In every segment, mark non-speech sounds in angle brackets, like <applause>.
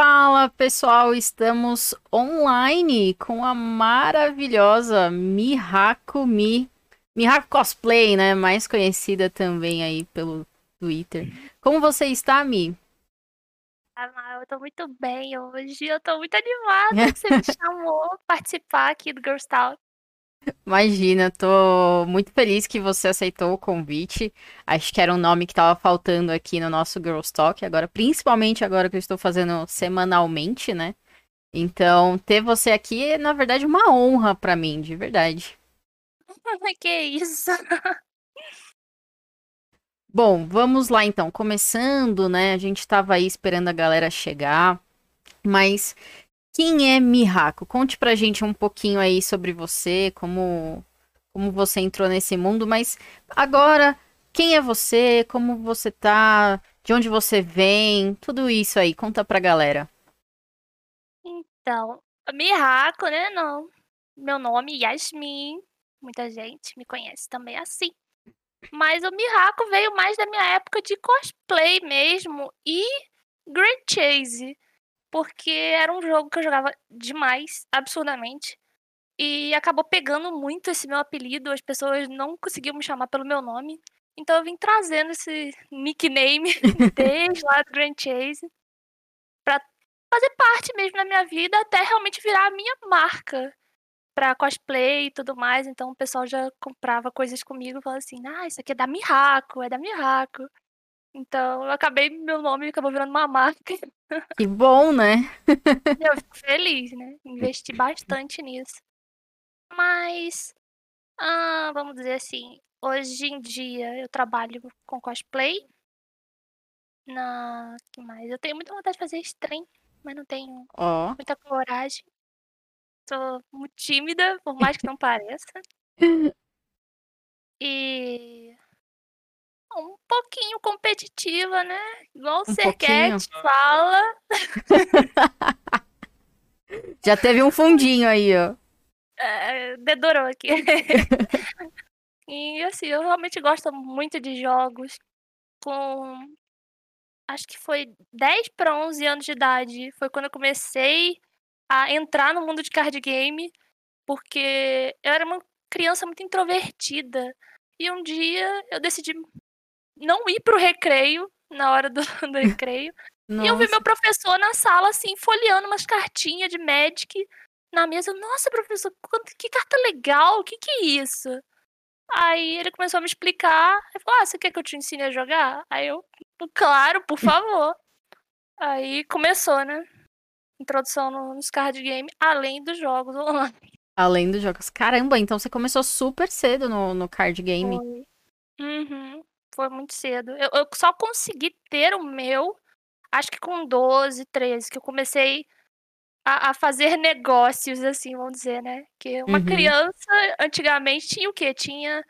Fala pessoal, estamos online com a maravilhosa Mihako Mi. Mihako Cosplay, né? Mais conhecida também aí pelo Twitter. Como você está, Mi? Ah, eu tô muito bem hoje. Eu tô muito animada que você me <laughs> chamou participar aqui do Girls Talk. Imagina, tô muito feliz que você aceitou o convite. Acho que era um nome que estava faltando aqui no nosso Girls Talk, agora, principalmente agora que eu estou fazendo semanalmente, né? Então, ter você aqui é, na verdade, uma honra para mim, de verdade. <laughs> que isso? <laughs> Bom, vamos lá então. Começando, né? A gente estava aí esperando a galera chegar, mas quem é Mihako? Conte pra gente um pouquinho aí sobre você, como, como você entrou nesse mundo, mas agora, quem é você? Como você tá? De onde você vem? Tudo isso aí, conta pra galera. Então, Mihako, né? Não. Meu nome é Yasmin. Muita gente me conhece também assim. Mas o Mihako veio mais da minha época de cosplay mesmo e Great Chase porque era um jogo que eu jogava demais, absurdamente. E acabou pegando muito esse meu apelido, as pessoas não conseguiam me chamar pelo meu nome. Então eu vim trazendo esse nickname <laughs> desde lá do Grand Chase pra fazer parte mesmo da minha vida até realmente virar a minha marca pra cosplay e tudo mais. Então o pessoal já comprava coisas comigo falava assim: ah, isso aqui é da Mihako, é da Mihako. Então, eu acabei, meu nome acabou virando uma marca. Que bom, né? eu fico feliz, né? Investi bastante nisso. Mas, ah, vamos dizer assim, hoje em dia eu trabalho com cosplay. Na. que mais? Eu tenho muita vontade de fazer stream, mas não tenho oh. muita coragem. Sou muito tímida, por mais que não pareça. <laughs> E um pouquinho competitiva, né? Igual o um Serquete fala. <laughs> Já teve um fundinho aí, ó. É, dedorou aqui. <laughs> e assim, eu realmente gosto muito de jogos com. Acho que foi 10 para 11 anos de idade. Foi quando eu comecei a entrar no mundo de card game, porque eu era uma criança muito introvertida. E um dia eu decidi não ir pro recreio, na hora do, <laughs> do recreio. Nossa. E eu vi meu professor na sala, assim, folheando umas cartinhas de Magic na mesa. Nossa, professor, que carta legal, o que que é isso? Aí ele começou a me explicar. Ele falou, ah, você quer que eu te ensine a jogar? Aí eu, claro, por favor. Aí começou, né? Introdução nos card game, além dos jogos online. Além dos jogos. Caramba, então você começou super cedo no, no card game. Foi. Uhum foi muito cedo. Eu, eu só consegui ter o meu, acho que com 12, 13, que eu comecei a, a fazer <laughs> negócios, assim, vamos dizer, né? Que uma uhum. criança, antigamente, tinha o quê? Tinha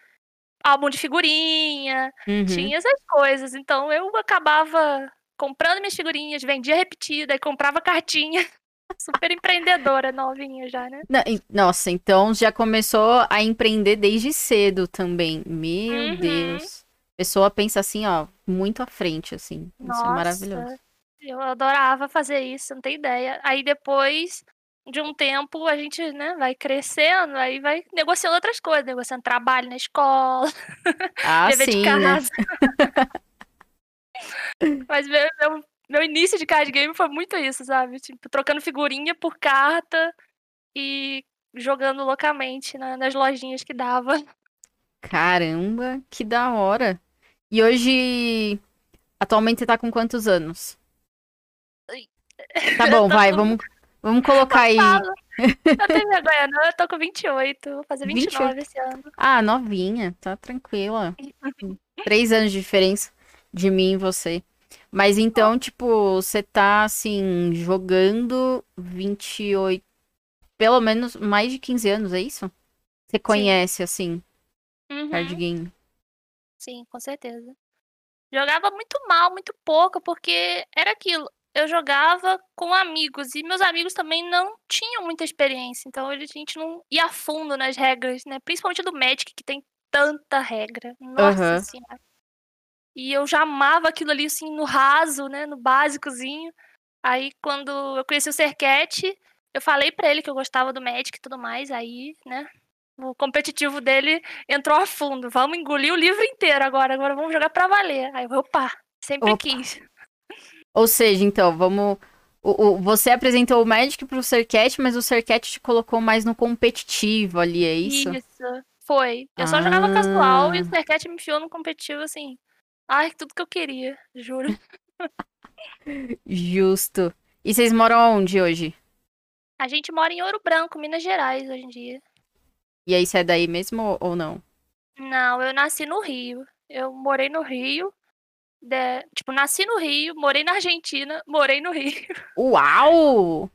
álbum de figurinha, uhum. tinha essas coisas. Então eu acabava comprando minhas figurinhas, vendia repetida e comprava cartinha. <laughs> Super empreendedora, novinha já, né? Nossa, então já começou a empreender desde cedo também. Meu uhum. Deus pessoa pensa assim, ó, muito à frente, assim. Nossa, isso é maravilhoso. Eu adorava fazer isso, não tem ideia. Aí depois de um tempo a gente, né, vai crescendo, aí vai negociando outras coisas, negociando trabalho na escola, ah, <laughs> dever sim, de né? casa. Né? <laughs> Mas meu, meu, meu, início de card game foi muito isso, sabe? Tipo, trocando figurinha por carta e jogando loucamente na, nas lojinhas que dava. Caramba, que da hora. E hoje, atualmente você tá com quantos anos? Tá bom, <laughs> vai, vamos, vamos colocar aí. Eu tenho <laughs> vergonha, não, eu tô com 28, vou fazer 29 28? esse ano. Ah, novinha, tá tranquila. Três anos de diferença de mim e você. Mas então, tipo, você tá, assim, jogando 28, pelo menos mais de 15 anos, é isso? Você conhece, Sim. assim, uhum. card game? Sim, com certeza. Jogava muito mal, muito pouco, porque era aquilo. Eu jogava com amigos e meus amigos também não tinham muita experiência, então a gente não ia a fundo nas regras, né? Principalmente do Magic, que tem tanta regra. Nossa uhum. senhora. E eu já amava aquilo ali, assim, no raso, né? No básicozinho. Aí, quando eu conheci o Serquete, eu falei pra ele que eu gostava do Magic e tudo mais. Aí, né, o competitivo dele entrou a fundo. Vamos engolir o livro inteiro agora. Agora vamos jogar pra valer. Aí eu, opa, sempre Opa. quis. Ou seja, então, vamos. o- o- você apresentou o Magic pro Sercat, mas o Sercat te colocou mais no competitivo ali, é isso? Foi. Eu só jogava casual e Ah. o Serquete me enfiou no competitivo assim. Ai, tudo que eu queria, juro. Justo. E vocês moram onde hoje? A gente mora em Ouro Branco, Minas Gerais, hoje em dia. E aí, você é daí mesmo ou- não? Não, eu nasci no Rio. Eu morei no Rio. de- Tipo, nasci no Rio, morei na Argentina, <laughs> morei no Rio. Uau!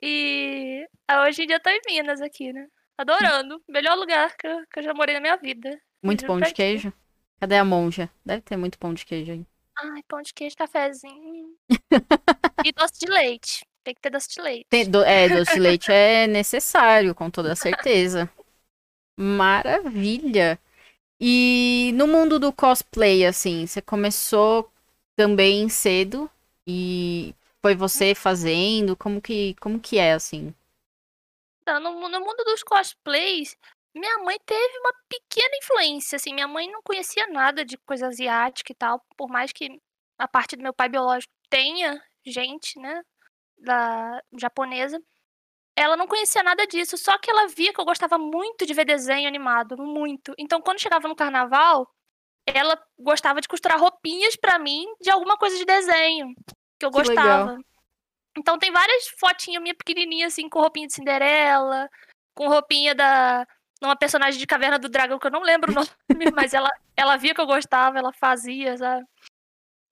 E hoje em dia eu tô em Minas aqui, né? Adorando. Melhor lugar que eu, que eu já morei na minha vida. Muito pão de queijo? Cadê a monja? Deve ter muito pão de queijo aí. Ai, pão de queijo, cafezinho. <laughs> e doce de leite. Tem que ter doce de leite. Do- é, doce de leite é necessário, com toda certeza. Maravilha! E no mundo do cosplay, assim, você começou também cedo e foi você fazendo? Como que, como que é, assim? No, no mundo dos cosplays, minha mãe teve uma pequena influência, assim, minha mãe não conhecia nada de coisa asiática e tal, por mais que a parte do meu pai biológico tenha gente, né, da japonesa, ela não conhecia nada disso, só que ela via que eu gostava muito de ver desenho animado, muito. Então, quando chegava no carnaval, ela gostava de costurar roupinhas pra mim de alguma coisa de desenho que eu Que legal. gostava. Então tem várias fotinhas minha pequenininha assim com roupinha de Cinderela, com roupinha da uma personagem de Caverna do Dragão que eu não lembro o nome, <laughs> mas ela ela via que eu gostava, ela fazia, sabe?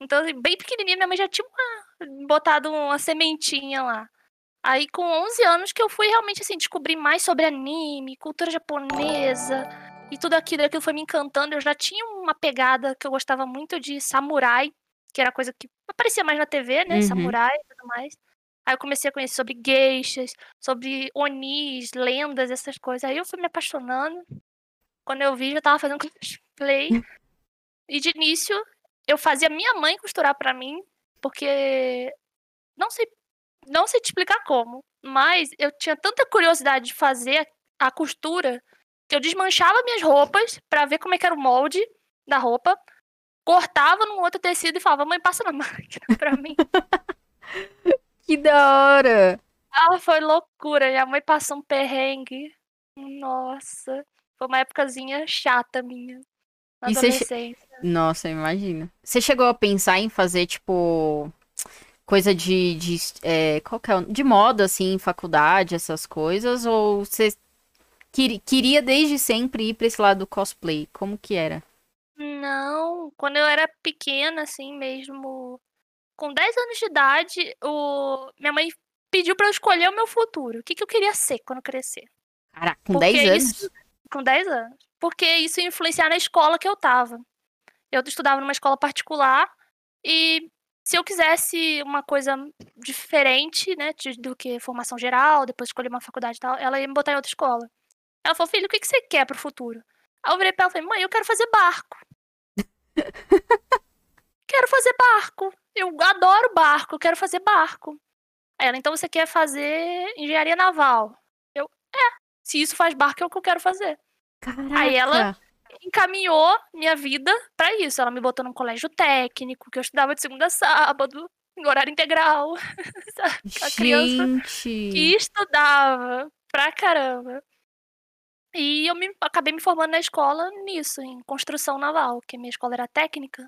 Então assim, bem pequenininha, minha mãe já tinha uma- botado uma sementinha lá. Aí com 11 anos que eu fui realmente assim descobrir mais sobre anime, cultura japonesa e tudo aquilo, aquilo foi me encantando. Eu já tinha uma pegada que eu gostava muito de samurai, que era coisa que aparecia mais na TV, né? Uhum. Samurai e tudo mais. Aí eu comecei a conhecer sobre geishas, sobre onis, lendas, essas coisas. Aí eu fui me apaixonando. Quando eu vi, já tava fazendo <laughs> cosplay. E de início, eu fazia minha mãe costurar pra mim, porque não sei, não sei te explicar como, mas eu tinha tanta curiosidade de fazer a costura que eu desmanchava minhas roupas pra ver como é que era o molde da roupa, cortava num outro tecido e falava: "Mãe, passa na <laughs> máquina pra mim". <laughs> Que da hora! Ah, foi loucura. Minha mãe passou um perrengue. Nossa. Foi uma épocazinha chata minha. Na E adolescência. Nossa, imagina. Você chegou a pensar em fazer, tipo, coisa de, de é, qual que é? De moda, assim, faculdade, essas coisas? Ou você queri- queria desde sempre ir pra esse lado do cosplay? Como que era? Não, quando eu era pequena, assim mesmo, com 10 anos de idade, o... minha mãe pediu pra eu escolher o meu futuro. O que, que eu queria ser quando crescer. Caraca, com Porque 10 anos? isso- Com 10 anos. Porque isso ia influenciar na escola que eu tava. Eu estudava numa escola particular e se eu quisesse uma coisa diferente, né, do que formação geral, depois escolher uma faculdade e tal, ela ia me botar em outra escola. Ela falou, filho, o que, que você quer pro futuro? Aí eu virei pra ela e falei, mãe, eu quero fazer barco. <laughs> quero fazer barco. Eu adoro barco, eu quero fazer barco. Aí ela, então você quer fazer engenharia naval? Eu, é, se isso faz barco é o que eu quero fazer. Caraca. Aí ela- Encaminhou minha vida pra isso. Ela me botou num colégio técnico, que eu estudava de segunda a sábado, em horário integral. <laughs> A criança que estudava pra caramba. E eu me, acabei me formando na escola nisso, em construção naval, que minha escola era técnica.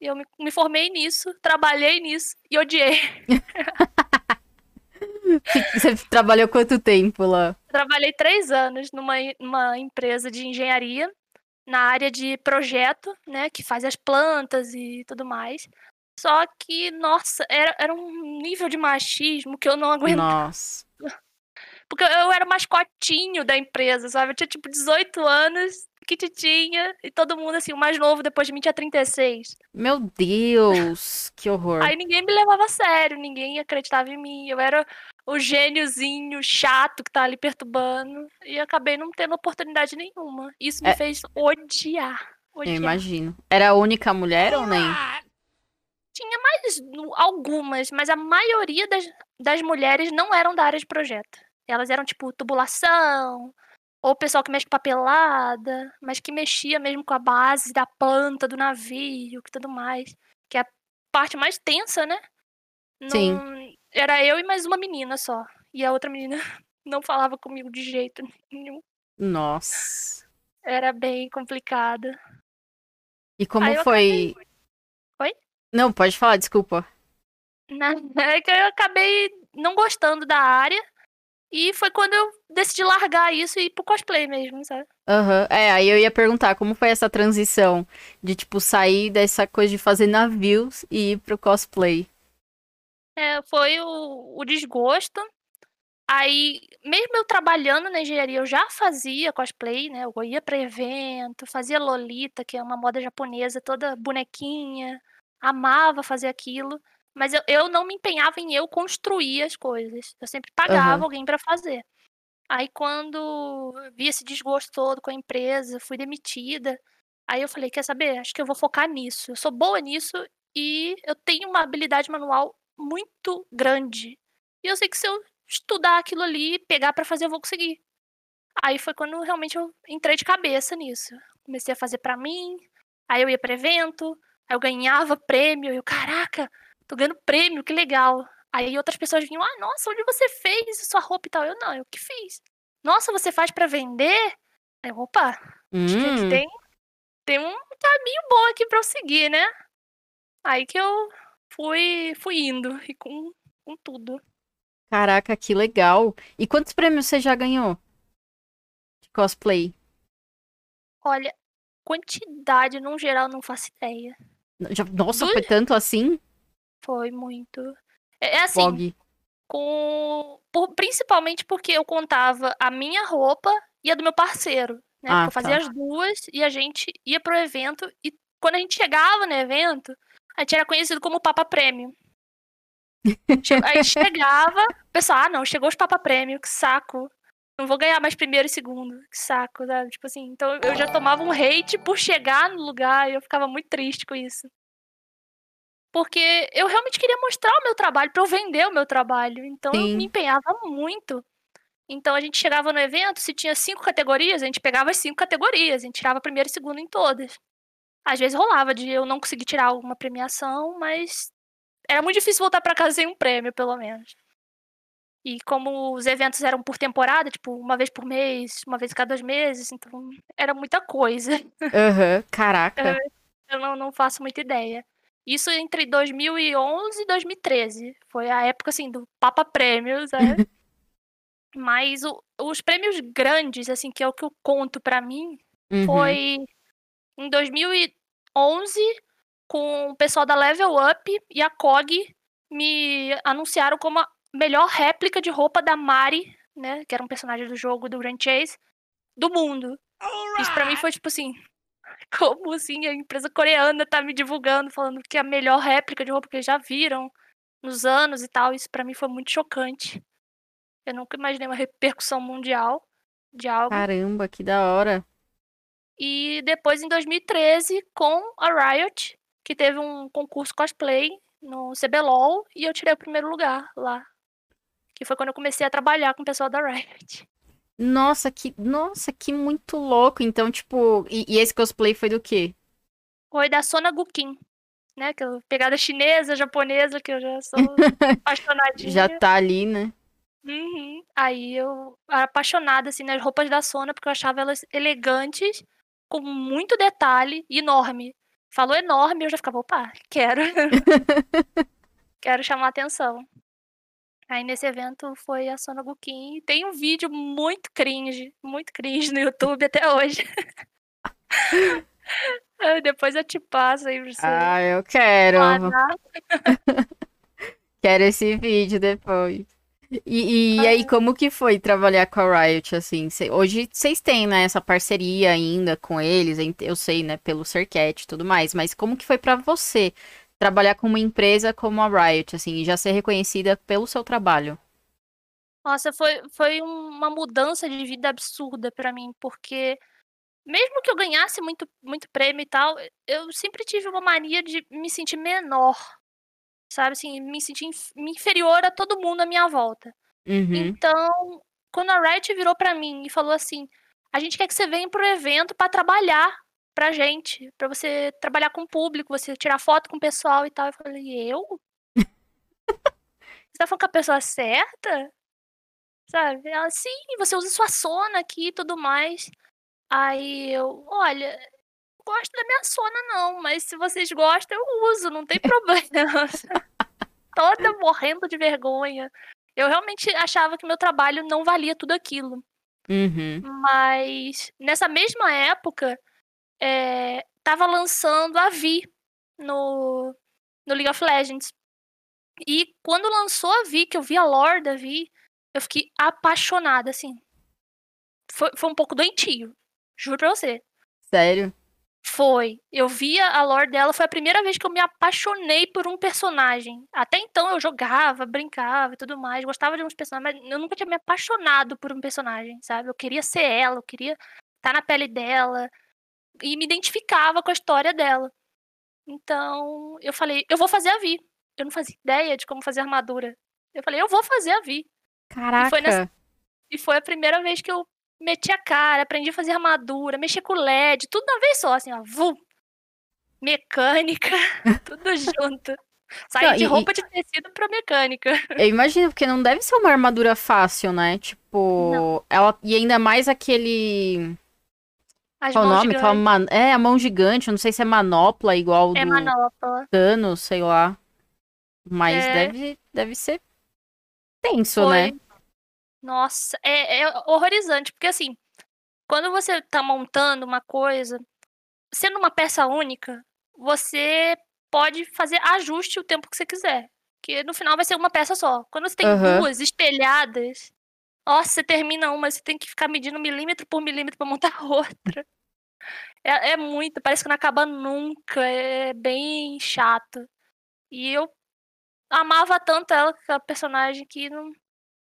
E eu me, me formei nisso, trabalhei nisso e odiei. <laughs> Você trabalhou quanto tempo lá? Trabalhei três anos numa, numa empresa de engenharia, na área de projeto, né, que faz as plantas e tudo mais. Só que, nossa, era, era um nível de machismo que eu não aguentava. Nossa. <laughs> Porque eu era o mascotinho da empresa, sabe? Eu tinha tipo 18 anos, quititinha, e todo mundo assim, o mais novo depois de mim tinha 36. Meu Deus, que horror. Aí ninguém me levava a sério, ninguém acreditava em mim. Eu era o gêniozinho chato que tá ali perturbando. E acabei não tendo oportunidade nenhuma. Isso me É. fez odiar. Eu odiar. imagino. Era a única mulher ou nem? Tinha mais algumas, mas a maioria das, das mulheres não eram da área de projeto. Elas eram tipo tubulação, ou pessoal que mexe com papelada, mas que mexia mesmo com a base da planta do navio e tudo mais. Que é a parte mais tensa, né? Sim. Era eu e mais uma menina só. E a outra menina <laughs> não falava comigo de jeito nenhum. Nossa. Era bem complicada. E como foi. Acabei... Oi? Não, pode falar, desculpa. <laughs> É que eu acabei não gostando da área. E foi quando eu decidi largar isso e ir pro cosplay mesmo, sabe? Aham. Uhum. É, aí eu ia perguntar como foi essa transição de, tipo, sair dessa coisa de fazer navios e ir pro cosplay. É, foi o, o desgosto. Aí, mesmo eu trabalhando na engenharia, eu já fazia cosplay, né? Eu ia pra evento, fazia Lolita, que é uma moda japonesa, toda bonequinha. Amava fazer aquilo. Mas eu, eu não me empenhava em eu construir as coisas. Eu sempre pagava uhum. alguém para fazer. Aí quando vi esse desgosto todo com a empresa, fui demitida. Aí eu falei, quer saber? Acho que eu vou focar nisso. Eu sou boa nisso e eu tenho uma habilidade manual muito grande. E eu sei que se eu estudar aquilo ali, pegar para fazer, eu vou conseguir. Aí foi quando realmente eu entrei de cabeça nisso. Comecei a fazer para mim, aí eu ia para evento, aí eu ganhava prêmio, eu, caraca, tô ganhando prêmio, que legal. Aí outras pessoas vinham, ah, nossa, onde você fez sua roupa e tal? Eu, não, eu que fiz. Nossa, você faz para vender? Aí, opa, hum. que tem, tem um caminho bom aqui pra eu seguir, né? Aí que eu fui, fui indo, e com, com tudo. Caraca, que legal. E quantos prêmios você já ganhou? De cosplay? Olha, quantidade, no geral, não faço ideia. Já, nossa, Do... foi tanto assim? Foi muito. É, é assim. Com. Por, principalmente porque eu contava a minha roupa e a do meu parceiro. Né? Ah, eu fazia tá. as duas e a gente ia pro evento. E quando a gente chegava no evento, a gente era conhecido como Papa Prêmio. Aí chegava, pessoal, ah, não, chegou os Papa Prêmio, que saco. Não vou ganhar mais primeiro e segundo, que saco, sabe? Tipo assim, então eu já tomava um hate por chegar no lugar e eu ficava muito triste com isso porque eu realmente queria mostrar o meu trabalho, para eu vender o meu trabalho. Então Sim. eu me empenhava muito. Então a gente chegava no evento, se tinha cinco categorias, a gente pegava as cinco categorias, a gente tirava primeiro e segundo em todas. Às vezes rolava de eu não conseguir tirar alguma premiação, mas era muito difícil voltar para casa sem um prêmio, pelo menos. E como os eventos eram por temporada, tipo, uma vez por mês, uma vez cada dois meses, então era muita coisa. <laughs> Aham, uhum, caraca. Eu não, não faço muita ideia. Isso entre 2011 e 2013. Foi a época, assim, do Papa Prêmios, né? <laughs> Mas o, os prêmios grandes, assim, que é o que eu conto para mim, uhum. foi em 2011, com o pessoal da Level Up e a COG me anunciaram como a melhor réplica de roupa da Mari, né? Que era um personagem do jogo do Grand Chase, do mundo. Right. Isso pra mim foi tipo assim, <laughs> como assim a empresa coreana tá me divulgando, falando que é a melhor réplica de roupa que eles já viram nos anos e tal. Isso para mim foi muito chocante. Eu nunca imaginei uma repercussão mundial de algo. Caramba, que da hora. E depois em 2013, com a Riot, que teve um concurso cosplay no CBLOL, e eu tirei o primeiro lugar lá. Que foi quando eu comecei a trabalhar com o pessoal da Riot. Nossa, que, nossa, que muito louco. Então, tipo, e, e esse cosplay foi do quê? Foi da Sona Gukin, né? Que é pegada chinesa, japonesa, que eu já sou <laughs> apaixonadinha. Já tá ali, né? Uhum. Aí eu era apaixonada, assim, nas roupas da Sona, porque eu achava elas elegantes, com muito detalhe enorme. Falou enorme, eu já ficava, opa, quero. <laughs> quero chamar atenção. Aí nesse evento foi a Sona Gukin. Tem um vídeo muito cringe, muito cringe no YouTube até hoje. <laughs> Depois eu te passo aí pra você. Ah, eu quero. <laughs> quero esse vídeo depois. E, e aí, como que foi trabalhar com a Riot, assim? Cê, hoje vocês têm, né, essa parceria ainda com eles, eu sei, né, pelo Circuit e tudo mais, mas como que foi para você trabalhar com uma empresa como a Riot, assim, e já ser reconhecida pelo seu trabalho? Nossa, foi, foi uma mudança de vida absurda para mim, porque mesmo que eu ganhasse muito, muito prêmio e tal, eu sempre tive uma mania de me sentir menor sabe? Assim, me senti inf- inferior a todo mundo à minha volta. Uhum. Então, quando a Riot virou pra mim e falou assim: a gente quer que você venha pro evento pra trabalhar pra gente, pra você trabalhar com o público, você tirar foto com o pessoal e tal. Eu falei: eu? <laughs> Você tá falando com a pessoa certa? Sabe? Ela, sim, você usa sua sona aqui e tudo mais. Aí eu, olha, gosto da minha sona não, mas se vocês gostam, eu uso, não tem problema. <laughs> Toda morrendo de vergonha. Eu realmente achava que meu trabalho não valia tudo aquilo. Uhum. Mas nessa mesma época, é, tava lançando a Vi no, no League of Legends. E quando lançou a Vi, que eu vi a lore da Vi, eu fiquei apaixonada, assim. Foi, foi um pouco doentio. Juro pra você. Sério? Foi. Eu via a lore dela, foi a primeira vez que eu me apaixonei por um personagem. Até então eu jogava, brincava e tudo mais, gostava de uns personagens, mas eu nunca tinha me apaixonado por um personagem, sabe? Eu queria ser ela, eu queria estar na pele dela e me identificava com a história dela. Então, eu falei, eu vou fazer a Vi. Eu não fazia ideia de como fazer armadura. Eu falei, eu vou fazer a Vi. Caraca. foi nessa- E foi a primeira vez que eu meti a cara, aprendi a fazer armadura, mexer com LED, tudo na vez só, assim, ó. Vum. Mecânica, <laughs> tudo junto. Saí Não, de e- roupa de tecido pra mecânica. <laughs> Eu imagino, porque não deve ser uma armadura fácil, né? Tipo, ela. E ainda mais aquele. As Qual o nome? Aquela man- É, a mão gigante. eu Não sei se é manopla igual É do manopla. Thanos, sei lá. Mas É. deve, deve ser tenso, Foi. né? Nossa, é, é horrorizante, porque assim, quando você tá montando uma coisa, sendo uma peça única, você pode fazer ajuste o tempo que você quiser. Que no final vai ser uma peça só. Quando você tem Aham. duas espelhadas, nossa, você termina uma, você tem que ficar medindo milímetro por milímetro pra montar a <laughs> outra. É, é muito, parece que não acaba nunca, é bem chato. E eu amava tanto ela, a personagem, que não,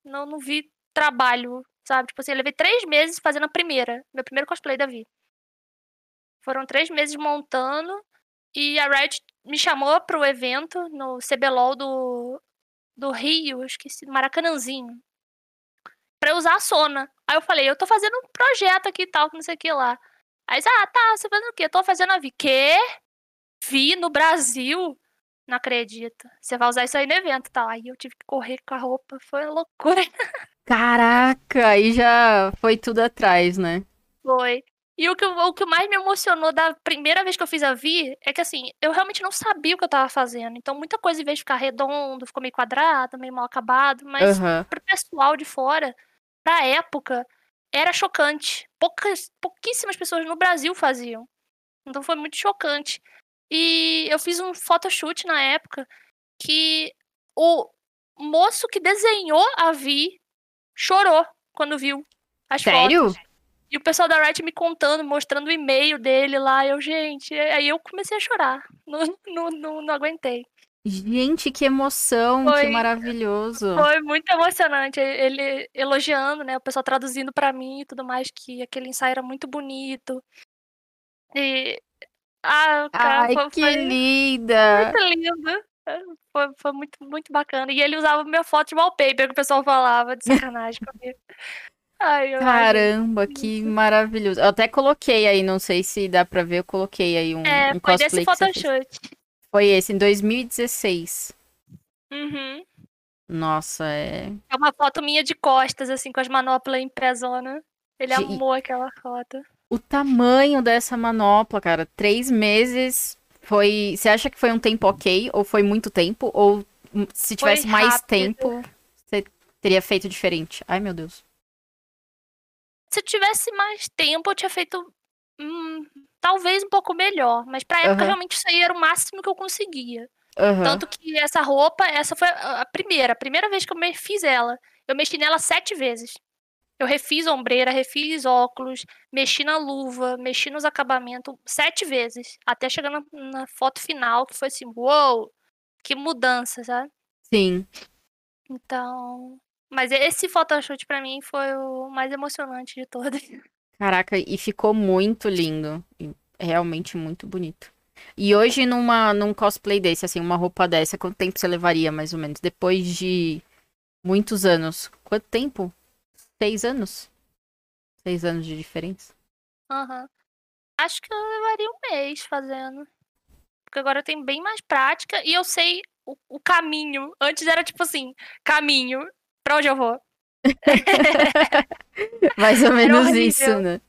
não, não vi trabalho, sabe? Tipo assim, eu levei três meses fazendo a primeira, meu primeiro cosplay da Vi. Foram três meses montando e a Riot me chamou pro evento no CBLOL do, do Rio, esqueci, Maracanãzinho, pra usar a Sona. Aí eu falei, eu tô fazendo um projeto aqui e tal, que não sei o que lá. Aí, eles, ah, tá, você fazendo o quê? Eu tô fazendo a Vi. Quê? Vi no Brasil? Não acredito. Você vai usar isso aí no evento, tá? Aí eu tive que correr com a roupa, foi loucura. <laughs> Caraca, aí já foi tudo atrás, né? Foi. E o que, o que mais me emocionou da primeira vez que eu fiz a Vi é que, assim, eu realmente não sabia o que eu tava fazendo. Então, muita coisa, em vez de ficar redondo, ficou meio quadrado, meio mal acabado. Mas Aham. pro pessoal de fora, pra época, era chocante. Poucas, pouquíssimas pessoas no Brasil faziam. Então, foi muito chocante. E eu fiz um photoshoot na época que o moço que desenhou a Vi chorou quando viu as fotos. Sério? E o pessoal da Riot me contando, mostrando o e-mail dele lá. Eu, gente, aí eu comecei a chorar. Não, <laughs> não, não, não aguentei. Gente, que emoção, que Foi- maravilhoso. Foi muito emocionante. Ele elogiando, né? O pessoal traduzindo pra mim e tudo mais, que aquele ensaio era muito bonito. E. Ah, cara, Ai, foi, que foi linda! muito lindo. Foi, foi muito, muito bacana. E ele usava minha foto de wallpaper, que o pessoal falava de sacanagem <laughs> comigo. Ai, Caramba, que maravilhoso. Eu até coloquei aí, não sei se dá pra ver, eu coloquei aí um, É, um foi cosplay desse photoshoot. Foi esse, em 2016. Uhum. Nossa, é. É uma foto minha de costas, assim, com as manoplas em pezona. Ele Gente. amou aquela foto. O tamanho dessa manopla, cara, três meses foi. Você acha que foi um tempo ok? Ou foi muito tempo? Ou se tivesse mais tempo, você teria feito diferente? Ai, meu Deus. Se eu tivesse mais tempo, eu tinha feito hum, talvez um pouco melhor. Mas pra época, Aham. realmente, isso aí era o máximo que eu conseguia. Aham. Tanto que essa roupa, essa foi a a primeira. A primeira vez que eu me- fiz ela. Eu mexi nela sete vezes. Eu refiz a ombreira, refiz óculos, mexi na luva, mexi nos acabamentos sete vezes. Até chegar na, na foto final, que foi assim, uou! Que mudança, sabe? Sim. Então. Mas esse photoshoot pra mim foi o mais emocionante de todos. <laughs> Caraca, e ficou muito lindo. Realmente muito bonito. E hoje, numa, num cosplay desse, assim, uma roupa dessa, quanto tempo você levaria, mais ou menos? Depois de muitos anos. Quanto tempo? Seis anos? Seis anos de diferença? Aham. Acho que eu levaria um mês fazendo. Porque agora eu tenho bem mais prática e eu sei o, o caminho. Antes era tipo assim, caminho, pra onde eu vou? <laughs> mais ou menos isso, né?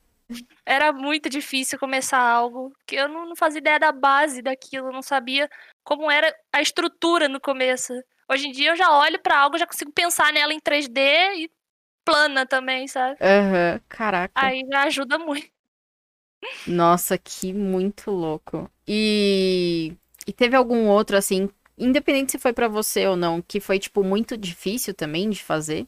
Era muito difícil começar algo, que eu não, não fazia ideia da base daquilo, não sabia como era a estrutura no começo. Hoje em dia eu já olho pra algo, já consigo pensar nela em 3D e plana também, sabe? Aham, caraca. Aí já ajuda muito. Nossa, que muito louco. E, e teve algum outro, assim, independente se foi pra você ou não, que foi, tipo, muito difícil também de fazer?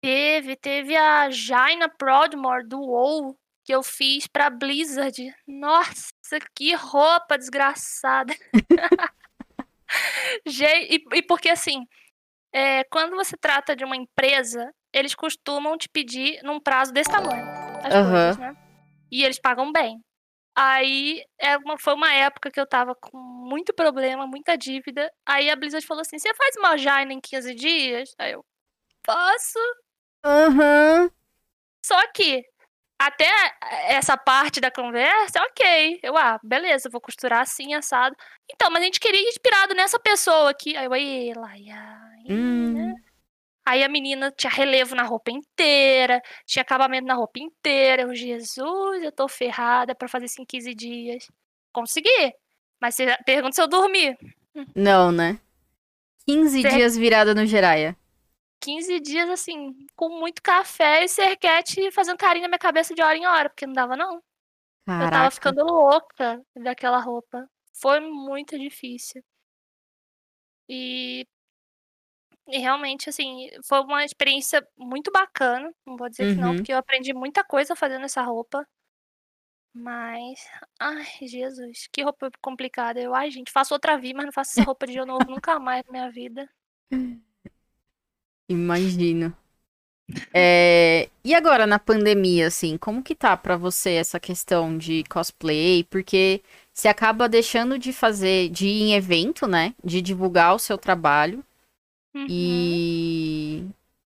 Teve, teve a Jaina Prodmore do WoW que eu fiz pra Blizzard. Nossa, que roupa desgraçada. <laughs> Gente, e, e porque assim, é, quando você trata de uma empresa, eles costumam te pedir num prazo desse tamanho as Aham. coisas, né? E eles pagam bem. Aí é uma- foi uma época que eu tava com muito problema, muita dívida. Aí a Blizzard falou assim: você faz uma Jaina em 15 dias? Aí eu, posso. Aham. Só que até essa parte da conversa, ok. Eu, ah, beleza, vou costurar assim, assado. Então, mas a gente queria ir inspirado nessa pessoa aqui. Aí eu, aí, Laia. Hum. Aí a menina tinha relevo na roupa inteira, tinha acabamento na roupa inteira. Eu, Jesus, eu tô ferrada pra fazer isso em 15 dias. Consegui. Mas você pergunta se eu dormi. Não, né? 15 Certo. dias virada no Jiraya. 15 dias, assim, com muito café e serquete fazendo carinho na minha cabeça de hora em hora, porque não dava, não. Eu tava Caraca. ficando louca daquela roupa. Foi muito difícil. E, e realmente, assim, foi uma experiência muito bacana. Não vou dizer que não, Uhum. porque eu aprendi muita coisa fazendo essa roupa. Mas, ai, Jesus, que roupa complicada. Eu, ai, gente, faço outra vida, mas não faço essa roupa de novo nunca mais na minha vida. <laughs> Imagino. É, E agora na pandemia, assim, como que tá pra você essa questão de cosplay? Porque você acaba deixando de fazer, de ir em evento, né? De divulgar o seu trabalho. Uhum. E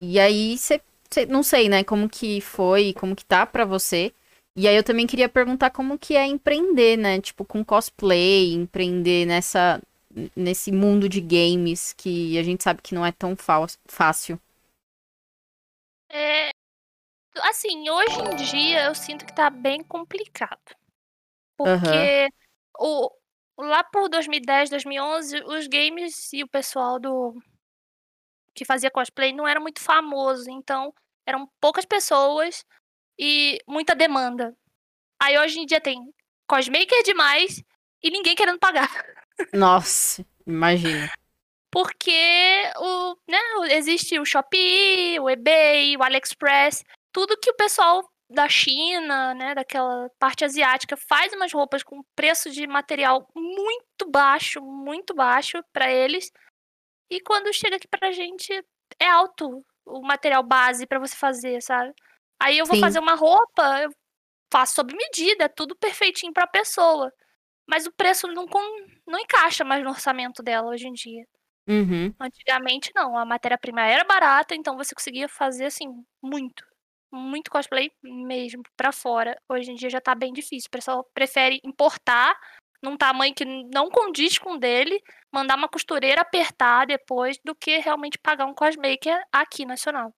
e aí você, você- não sei, né, como que foi, como que tá pra você. E aí eu também queria perguntar como que é empreender, né? Tipo, com cosplay, empreender nessa nesse mundo de games que a gente sabe que não é tão fá- fácil. É, assim, hoje em dia eu sinto que tá bem complicado. Porque o, lá por 2010, 2011, os games e o pessoal do que fazia cosplay não era muito famoso, então eram poucas pessoas e muita demanda. Aí hoje em dia tem cosmaker demais e ninguém querendo pagar. <laughs> Nossa, imagina. Porque o, né, existe o Shopee, o eBay, o AliExpress, tudo que o pessoal da China, né, daquela parte asiática, faz umas roupas com preço de material muito baixo, muito baixo para eles. E quando chega aqui pra gente, é alto o material base para você fazer, sabe? Aí eu vou Sim. fazer uma roupa, eu faço sob medida, é tudo perfeitinho pra pessoa. Mas o preço não, não encaixa mais no orçamento dela hoje em dia. Uhum. Antigamente não, a matéria-prima era barata, então você conseguia fazer assim muito, muito cosplay mesmo pra fora. Hoje em dia já tá bem difícil. O pessoal prefere importar num tamanho que não condiz com o dele, mandar uma costureira apertar depois do que realmente pagar um cosmaker aqui nacional.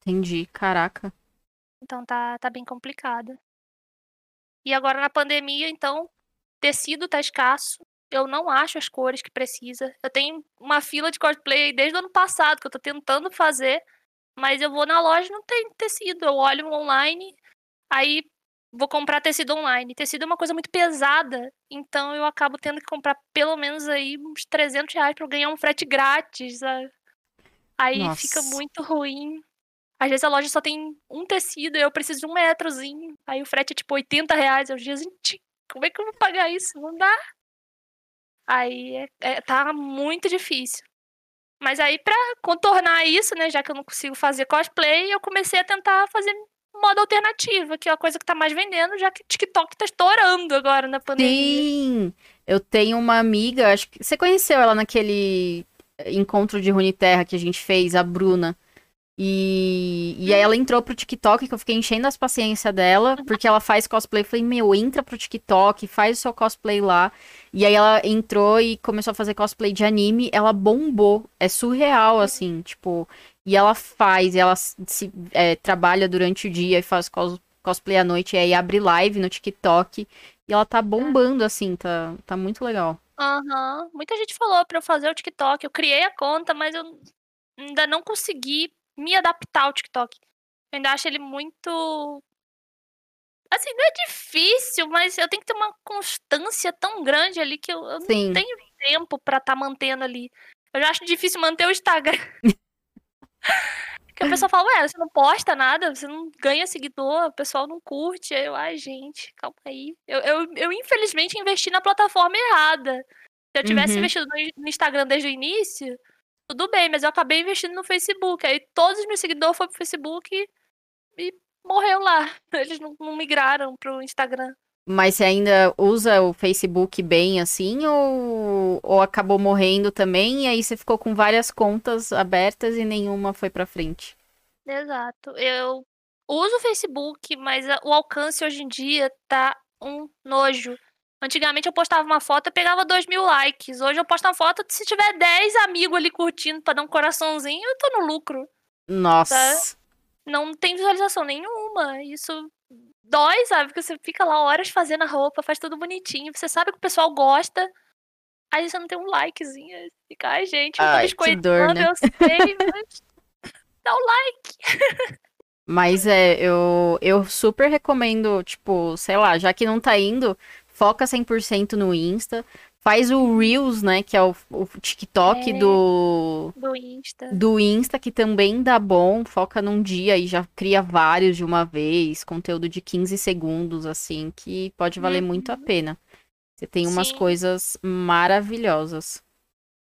Entendi, caraca. Então tá, tá bem complicado. E agora na pandemia, então, tecido tá escasso. Eu não acho as cores que precisa. Eu tenho uma fila de cosplay desde o ano passado que eu tô tentando fazer, mas eu vou na loja e não tem tecido. Eu olho online, aí vou comprar tecido online. Tecido é uma coisa muito pesada, então eu acabo tendo que comprar pelo menos aí uns 300 reais pra eu ganhar um frete grátis, sabe? Aí fica Nossa. muito ruim. Às vezes a loja só tem um tecido e eu preciso de um metrozinho. Aí o frete é tipo 80 reais. Eu, gente, como é que eu vou pagar isso? Não dá. Aí é, é- tá muito difícil. Mas aí pra contornar isso, né, já que eu não consigo fazer cosplay, eu comecei a tentar fazer modo alternativo, que é a coisa que tá mais vendendo, já que TikTok tá estourando agora na pandemia. Sim! Eu tenho uma amiga, acho que você conheceu ela naquele encontro de Runeterra que a gente fez, a Bruna. E, e aí ela entrou pro TikTok, que eu fiquei enchendo as paciências dela, porque ela faz cosplay. Eu falei, meu, entra pro TikTok, faz o seu cosplay lá. E aí ela entrou e começou a fazer cosplay de anime. Ela bombou. É surreal, assim, tipo. E ela faz, ela se é, trabalha durante o dia e faz cos, cosplay à noite. E aí abre live no TikTok. E ela tá bombando, assim, tá, tá muito legal. Aham. Muita gente falou pra eu fazer o TikTok. Eu criei a conta, mas eu ainda não consegui me adaptar ao TikTok. Eu ainda acho ele muito. Assim, não é difícil, mas eu tenho que ter uma constância tão grande ali que eu, eu não tenho tempo pra estar mantendo ali. Eu já acho difícil manter o Instagram. <laughs> Porque a pessoa fala, ué, você não posta nada, você não ganha seguidor, o pessoal não curte. Aí eu, ai, gente, calma aí. Eu, eu, eu infelizmente investi na plataforma errada. Se eu tivesse Uhum. investido no Instagram desde o início, tudo bem, mas eu acabei investindo no Facebook. Aí todos os meus seguidores foram pro Facebook e, e morreu lá. <laughs> Eles não, não migraram pro Instagram. Mas você ainda usa o Facebook bem assim ou, ou acabou morrendo também e aí você ficou com várias contas abertas e nenhuma foi pra frente? Exato. Eu uso o Facebook, mas o alcance hoje em dia tá um nojo. Antigamente eu postava uma foto e pegava dois mil likes. Hoje eu posto uma foto, se tiver 10 amigos ali curtindo pra dar um coraçãozinho, eu tô no lucro. Nossa. Não tem visualização nenhuma. Isso dói, sabe? Porque você fica lá horas fazendo a roupa, faz tudo bonitinho. Você sabe que o pessoal gosta. Aí você não tem um likezinho. Fica, ai, gente, eu tô que dor, biscoitando, né? eu sei, <laughs> mas dá o like. Mas é, eu, eu super recomendo, tipo, sei lá, já que não tá indo, foca 100% no Insta. Faz o Reels, né, que é o, o TikTok É. do, Do Insta. do Insta, que também dá bom. Foca num dia e já cria vários de uma vez. Conteúdo de 15 segundos, assim, que pode valer muito a pena. Você tem umas Sim. coisas maravilhosas.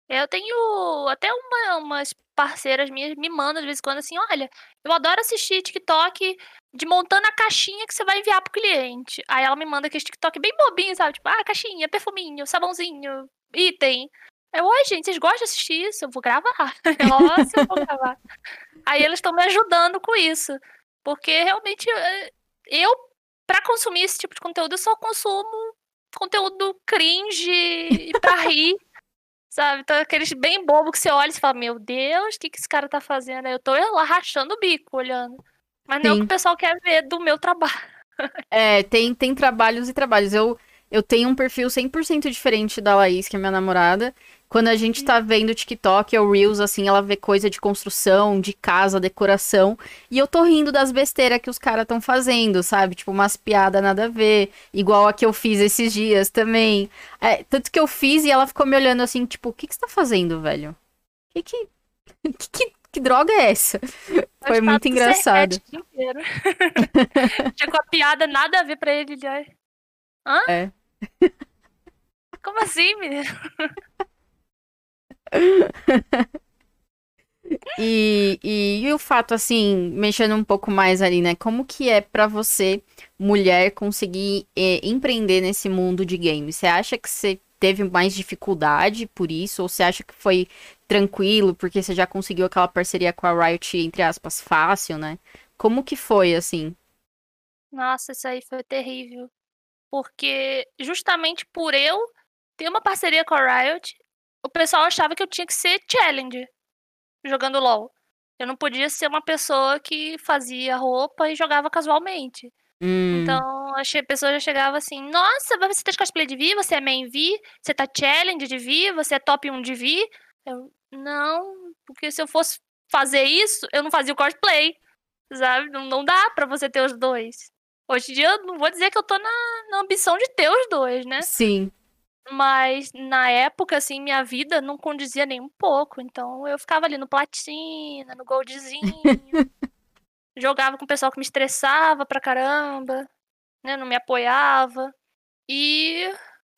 Eu tenho até uma, umas parceiras minhas me mandam de vez em quando assim, olha, eu adoro assistir TikTok de montando a caixinha que você vai enviar pro cliente. Aí ela me manda aquele TikTok bem bobinho, sabe? Tipo, ah, caixinha, perfuminho, sabãozinho, item. Eu, oi, gente, vocês gostam de assistir isso? Eu vou gravar. <laughs> Nossa, eu vou gravar. Aí eles estão me ajudando com isso. Porque realmente eh, eu, pra consumir esse tipo de conteúdo, eu só consumo conteúdo cringe e pra rir. Sabe? Então, aqueles bem bobo que você olha e você fala, meu Deus, o que, que esse cara tá fazendo? Aí eu tô lá rachando o bico olhando. Mas não é o que Sim. o pessoal quer ver do meu trabalho. <laughs> É, tem, tem trabalhos e trabalhos. Eu, eu tenho um perfil 100% diferente da Laís, que é minha namorada. Quando a gente tá vendo TikTok ou Reels, assim, ela vê coisa de construção, de casa, decoração. E eu tô rindo das besteiras que os caras estão fazendo, sabe? Tipo, umas piadas nada a ver. Igual a que eu fiz esses dias também. É, tanto que eu fiz e ela ficou me olhando assim, tipo, o que, que você tá fazendo, velho? Que que, <laughs> que, que, que droga é essa? Foi muito tá do engraçado. O. <laughs> Chegou a piada, nada a ver pra ele. ele olha, Hã? É. Como assim, menino? <laughs> <laughs> E, e, e o fato, assim, mexendo um pouco mais ali, né? Como que é pra você, mulher, conseguir eh, empreender nesse mundo de games? Você acha que você teve mais dificuldade por isso? Ou você acha que foi tranquilo, porque você já conseguiu aquela parceria com a Riot, entre aspas, fácil, né? Como que foi, assim? Nossa, isso aí foi terrível. Porque justamente por eu ter uma parceria com a Riot, o pessoal achava que eu tinha que ser challenge jogando LoL. Eu não podia ser uma pessoa que fazia roupa e jogava casualmente. Hum, Então, a pessoa já chegava assim, nossa, você tá de cosplay de Vi, você é main Vi, você tá challenge de Vi, você é top 1 de Vi. Eu, não, porque se eu fosse fazer isso, eu não fazia o cosplay, sabe? Não, não dá pra você ter os dois. Hoje em dia, eu não vou dizer que eu tô na, na ambição de ter os dois, né? sim. Mas na época, assim, minha vida não condizia nem um pouco. Então eu ficava ali no platina, no goldzinho. <laughs> jogava com o pessoal que me estressava pra caramba, né? Não me apoiava. E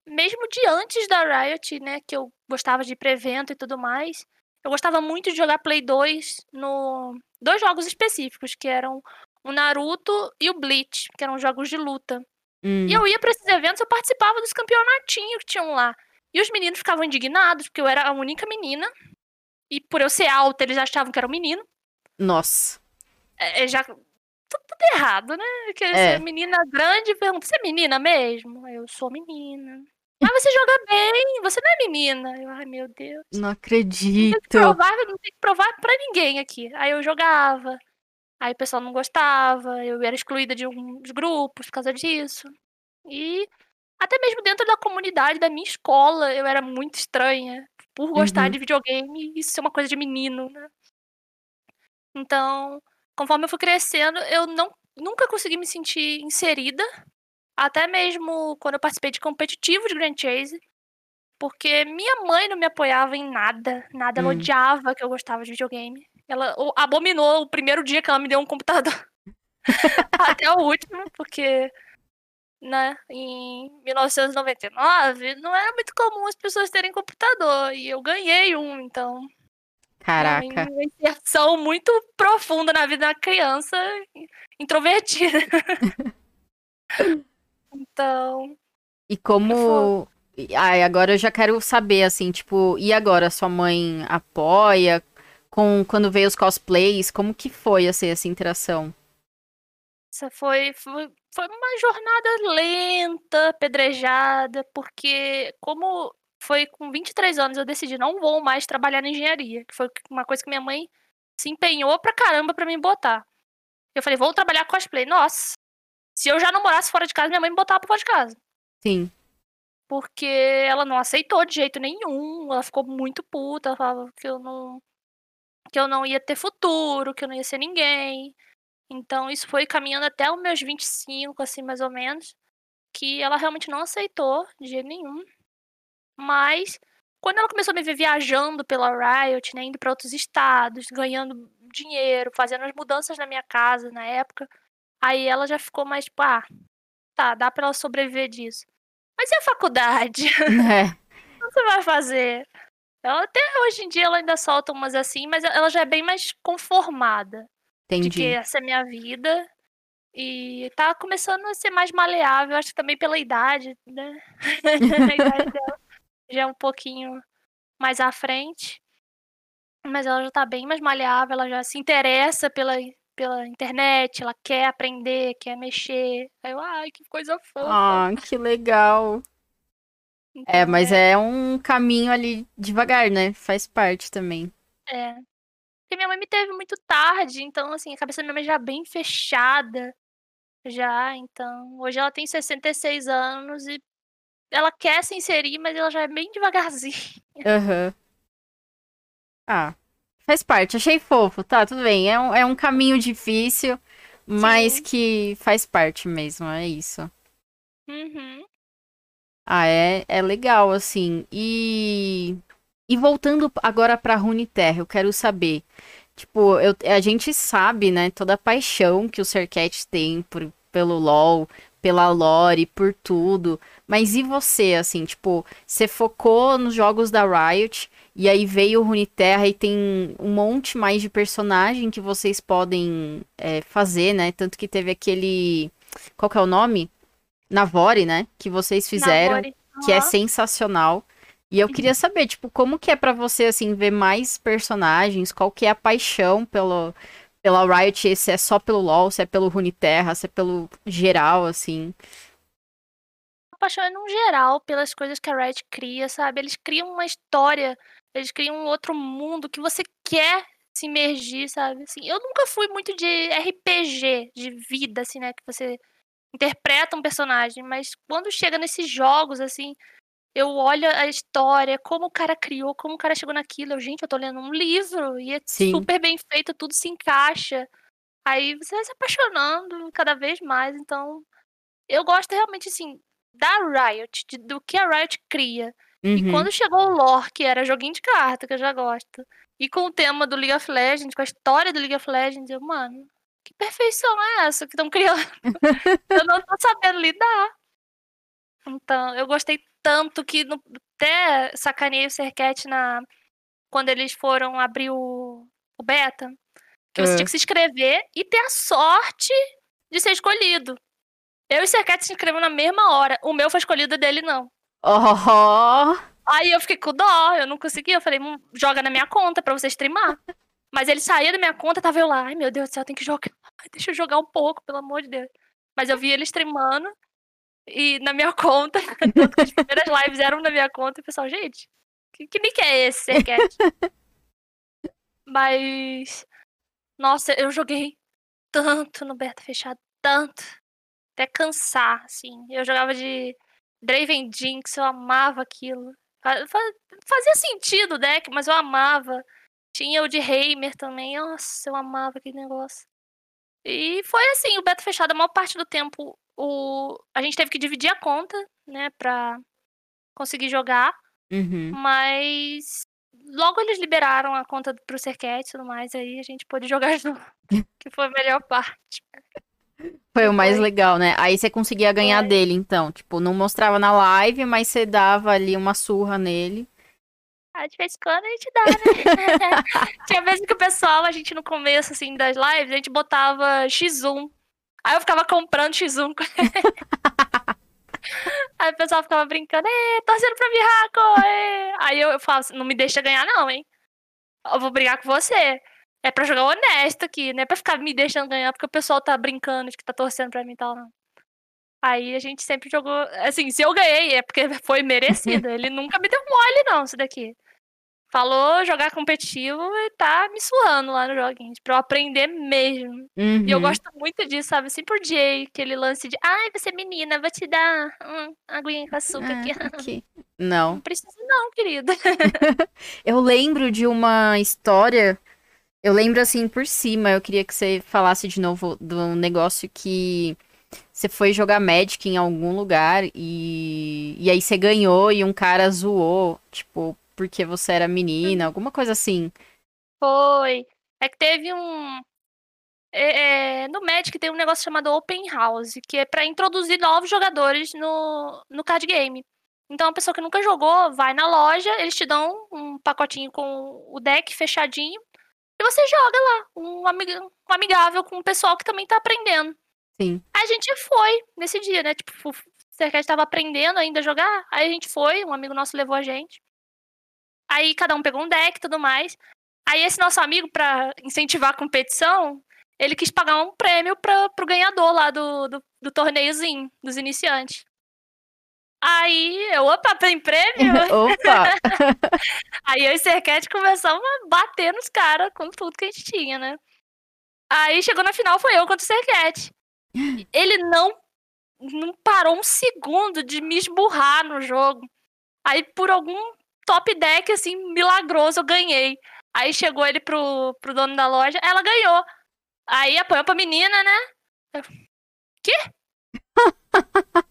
mesmo de antes da Riot, né? Que eu gostava de ir pra evento e tudo mais. Eu gostava muito de jogar Play 2 no. Dois jogos específicos, que eram o Naruto e o Bleach, que eram jogos de luta. Hum. E eu ia pra esses eventos, eu participava dos campeonatinhos que tinham lá. E os meninos ficavam indignados, porque eu era a única menina. E por eu ser alta, eles achavam que era um menino. Nossa. É, é já. Tudo, tudo errado, né? Porque É. ser menina grande pergunta: você é menina mesmo? Eu sou menina. Mas você joga bem, você não é menina. Eu, ai, meu Deus. Não Não tem que acredito. provar, não tem que provar pra ninguém aqui. Aí eu jogava. Aí o pessoal não gostava. Eu era excluída de uns grupos por causa disso. E até mesmo dentro da comunidade da minha escola, eu era muito estranha. Por gostar Uhum. de videogame e isso ser uma coisa de menino, né? Então, conforme eu fui crescendo, eu não, nunca consegui me sentir inserida. Até mesmo quando eu participei de competitivo de Grand Chase. Porque minha mãe não me apoiava em nada. Nada. Ela Hum. odiava que eu gostava de videogame. Ela abominou o primeiro dia que ela me deu um computador. <laughs> Até o último, porque, né, em 1999 não era muito comum as pessoas terem computador. E eu ganhei um, então. Caraca. Uma uma inserção muito profunda na vida da criança introvertida. <laughs> então. E como. Ai, agora eu já quero saber, assim, tipo, e agora? Sua mãe apoia? Com quando veio os cosplays, como que foi assim, essa interação? Essa foi, foi, foi uma jornada lenta, pedrejada, porque como foi com 23 anos eu decidi não vou mais trabalhar na engenharia, que foi uma coisa que minha mãe se empenhou pra caramba pra me botar. Eu falei, vou trabalhar cosplay. Nossa, se eu já não morasse fora de casa, minha mãe me botava pra fora de casa. Sim. Porque ela não aceitou de jeito nenhum, ela ficou muito puta, ela falava que eu não que eu não ia ter futuro, que eu não ia ser ninguém. Então isso foi caminhando até os meus 25, assim, mais ou menos, que ela realmente não aceitou de jeito nenhum. Mas quando ela começou a me ver viajando pela Riot, né, indo para outros estados, ganhando dinheiro, fazendo as mudanças na minha casa na época, aí ela já ficou mais tipo, ah, tá, dá pra ela sobreviver disso. Mas e a faculdade? <laughs> É, O que você vai fazer? Ela até hoje em dia ela ainda solta umas assim, mas ela já é bem mais conformada de que entendi. essa é minha vida. E tá começando a ser mais maleável, acho que também pela idade, né? <laughs> a idade dela já é um pouquinho mais à frente. Mas ela já tá bem mais maleável, ela já se interessa pela, pela internet, ela quer aprender, quer mexer. Aí eu, ai, que coisa fofa. Ah, que legal. É, mas é um caminho ali devagar, né? Faz parte também. É. Porque minha mãe me teve muito tarde, então, assim, a cabeça da minha mãe já é bem fechada. Já, então. Hoje ela tem 66 anos e ela quer se inserir, mas ela já é bem devagarzinho. <laughs> Aham. Ah, faz parte. Achei fofo, tá? Tudo bem. É um, é um caminho difícil, mas Sim. que faz parte mesmo. É isso. Uhum. Ah, é, é legal, assim. E, e voltando agora pra Runeterra, eu quero saber. Tipo, eu, a gente sabe, né, toda a paixão que o Sercat tem por, pelo LoL, pela lore, por tudo. Mas e você, assim, tipo, você focou nos jogos da Riot, e aí veio o Runeterra e tem um monte mais de personagem que vocês podem é, fazer, né? Tanto que teve aquele. Qual que é o nome? Navore, né? Que vocês fizeram Namore. que é sensacional. E eu queria saber, tipo, como que é pra você, assim, ver mais personagens? Qual que é a paixão pelo, pela Riot? Se é só pelo LoL, se é pelo Runeterra, se é pelo geral, assim. apaixonado no geral pelas coisas que a Riot cria, sabe? Eles criam uma história, eles criam um outro mundo que você quer se imergir, sabe? Assim, eu nunca fui muito de RPG, de vida, assim, né? Que você interpreta um personagem, mas quando chega nesses jogos, assim, eu olho a história, como o cara criou, como o cara chegou naquilo. Eu, gente, eu tô lendo um livro e é Sim. super bem feito, tudo se encaixa. Aí você vai se apaixonando cada vez mais, então eu gosto realmente, assim, da Riot, de- do que a Riot cria. E Uhum. quando chegou o lore, que era joguinho de carta, que eu já gosto, e com o tema do League of Legends, com a história do League of Legends, eu, mano, que perfeição é essa que estão criando? <laughs> eu não tô sabendo lidar. Então, eu gostei tanto que no- até sacaneei o Sercat na quando eles foram abrir o, o beta, Que você Ah. tinha que se inscrever e ter a sorte de ser escolhido. Eu e o Sercat se inscrevemos na mesma hora. O meu foi escolhido, o dele não. Oh, Aí eu fiquei com dó, eu não consegui. Eu falei, "Hum, joga na minha conta pra você streamar. Mas ele saía da minha conta, tava eu lá. Ai, meu Deus do céu, tem que jogar. Ai, <laughs> Deixa eu jogar um pouco, pelo amor de Deus. Mas eu vi ele streamando e na minha <laughs> conta. tanto que as primeiras lives eram na minha conta. E o pessoal, gente, que, que nick é esse, Sercat? <laughs> Mas. Nossa, eu joguei tanto no beta fechado, tanto. Até cansar, assim. Eu jogava de Draven Jinx, eu amava aquilo. Fa- fa- Fazia sentido o deck, mas eu amava. Tinha o de Heimer também. Nossa, eu amava aquele negócio. E foi assim, o beta fechado, a maior parte do tempo, o... a gente teve que dividir a conta, né, pra conseguir jogar. uhum. Mas logo eles liberaram a conta pro Serquete e tudo mais, aí a gente pôde jogar <laughs> junto. que foi a melhor parte. Foi o mais legal, né? Aí você conseguia ganhar Foi. dele, então. Tipo, não mostrava na live, mas você dava ali uma surra nele. Ah, de vez em quando a gente dá, né? <laughs> Tinha vezes que o pessoal, a gente no começo, assim, das lives, a gente botava X1. Aí eu ficava comprando X1. com ele. Aí o pessoal ficava brincando, é, torcendo pra Miraco, é. Aí eu, eu falava assim, não me deixa ganhar não, hein? Eu vou brigar com você. É pra jogar honesto aqui, não é pra ficar me deixando ganhar, porque o pessoal tá brincando de que tá torcendo pra mim e tal, não. Aí a gente sempre jogou. Assim, se eu ganhei, é porque foi merecido. <laughs> Ele nunca me deu mole, não, isso daqui. Falou jogar competitivo e tá me suando lá no joguinho, pra eu aprender mesmo. E eu Uhum. gosto muito disso, sabe? Sempre odiei aquele lance de ai, você é menina, vou te dar hum, aguinha com açúcar aqui. É, aqui. <laughs> Não. Não precisa, não, querida. <laughs> Eu lembro de uma história. Eu lembro assim por cima. Eu queria que você falasse de novo do negócio que você foi jogar Magic em algum lugar e, e aí você ganhou e um cara zoou, tipo, porque você era menina, alguma coisa assim. Foi. É que teve um. é, é, no Magic tem um negócio chamado Open House, que é pra introduzir novos jogadores no, no card game. Então a pessoa que nunca jogou vai na loja, eles te dão um pacotinho com o deck fechadinho e você joga lá, um, amiga- um amigável com o pessoal que também tá aprendendo. Sim. A gente foi nesse dia, né? Tipo, o Sercat tava aprendendo ainda a jogar, aí a gente foi, um amigo nosso levou a gente. Aí cada um pegou um deck e tudo mais. Aí esse nosso amigo, pra incentivar a competição, ele quis pagar um prêmio pra, pro ganhador lá do, do, do torneiozinho, dos iniciantes. Aí eu, opa, tem prêmio? <laughs> Opa! <laughs> Aí eu e o Serquete começamos a bater nos caras com tudo que a gente tinha, né? Aí chegou na final, foi eu contra o Serquete. <laughs> Ele não, não parou um segundo de me esburrar no jogo. Aí por algum top deck, assim, milagroso, eu ganhei. Aí chegou ele pro, pro dono da loja, ela ganhou. Aí apanhou pra menina, né? Eu, Quê? <laughs>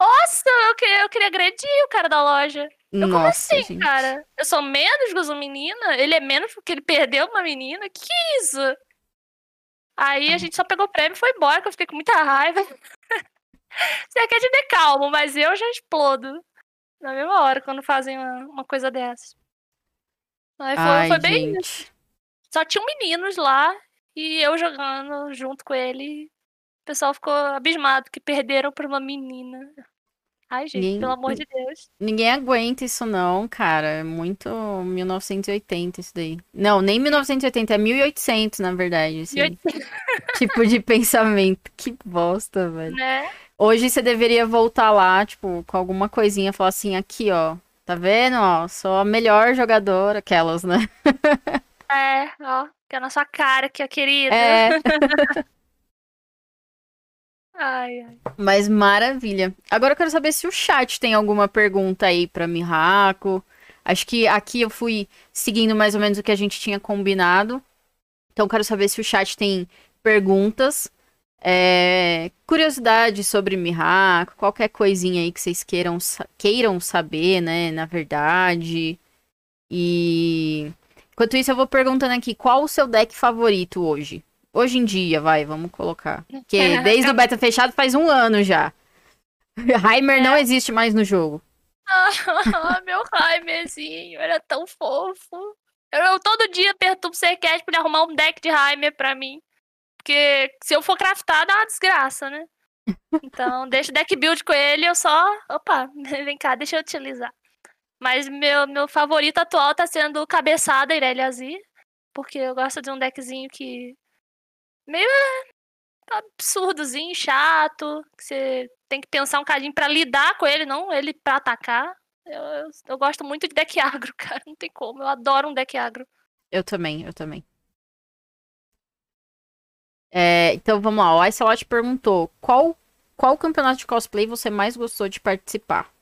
Nossa, eu queria, eu queria agredir o cara da loja. Eu, como Nossa, assim, gente. cara? Eu sou menos que uma menina? Ele é menos porque ele perdeu uma menina? Que isso? Aí a gente só pegou o prêmio e foi embora, que eu fiquei com muita raiva. <laughs> Você quer de calmo, mas eu já explodo. Na mesma hora, quando fazem uma, uma coisa dessas. Aí foi, Ai, foi bem isso. gente. Só tinham meninos lá e eu jogando junto com ele. O pessoal ficou abismado que perderam pra uma menina. Ai, gente, Ninguém- pelo amor de Deus. Ninguém aguenta isso não, cara. É muito 1980 isso daí. Não, nem 1980, é 1800 na verdade, assim. Tipo de <laughs> pensamento. Que bosta, velho. Né? Hoje você deveria voltar lá, tipo, com alguma coisinha, falar assim, aqui, ó. Tá vendo, ó? Sou a melhor jogadora, aquelas, né? <laughs> É, ó, que é na sua cara, que é querida. É, <laughs> Ai, ai. mas maravilha. Agora eu quero saber se o chat tem alguma pergunta aí pra Mihako. Acho que aqui eu fui seguindo mais ou menos o que a gente tinha combinado. Então eu quero saber se o chat tem perguntas, é, curiosidades sobre Mihako, qualquer coisinha aí que vocês queiram, queiram saber, né? Na verdade. E enquanto isso eu vou perguntando aqui, qual o seu deck favorito hoje? Hoje em dia, vai, vamos colocar. Porque <laughs> desde o beta fechado faz um ano já. <laughs> Heimer não existe mais no jogo. Ah, <laughs> meu Raimerzinho, era tão fofo. Eu, eu todo dia perturbo o Sequest pra ele arrumar um deck de Heimer pra mim. Porque se eu for craftar, dá uma desgraça, né? Então, <laughs> deixa o deck build com ele, eu só. Opa, <laughs> vem cá, deixa eu utilizar. Mas meu, meu favorito atual tá sendo Cabeçada Irelia Azir. Porque eu gosto de um deckzinho que. meio absurdozinho, chato. Que você tem que pensar um cadinho para lidar com ele, não ele para atacar. Eu, eu, eu, gosto muito de deck <laughs> agro, cara. Não tem como. Eu adoro um deck agro. Eu também, eu também. É, então vamos lá. O Icelot perguntou: qual, qual campeonato de cosplay você mais gostou de participar?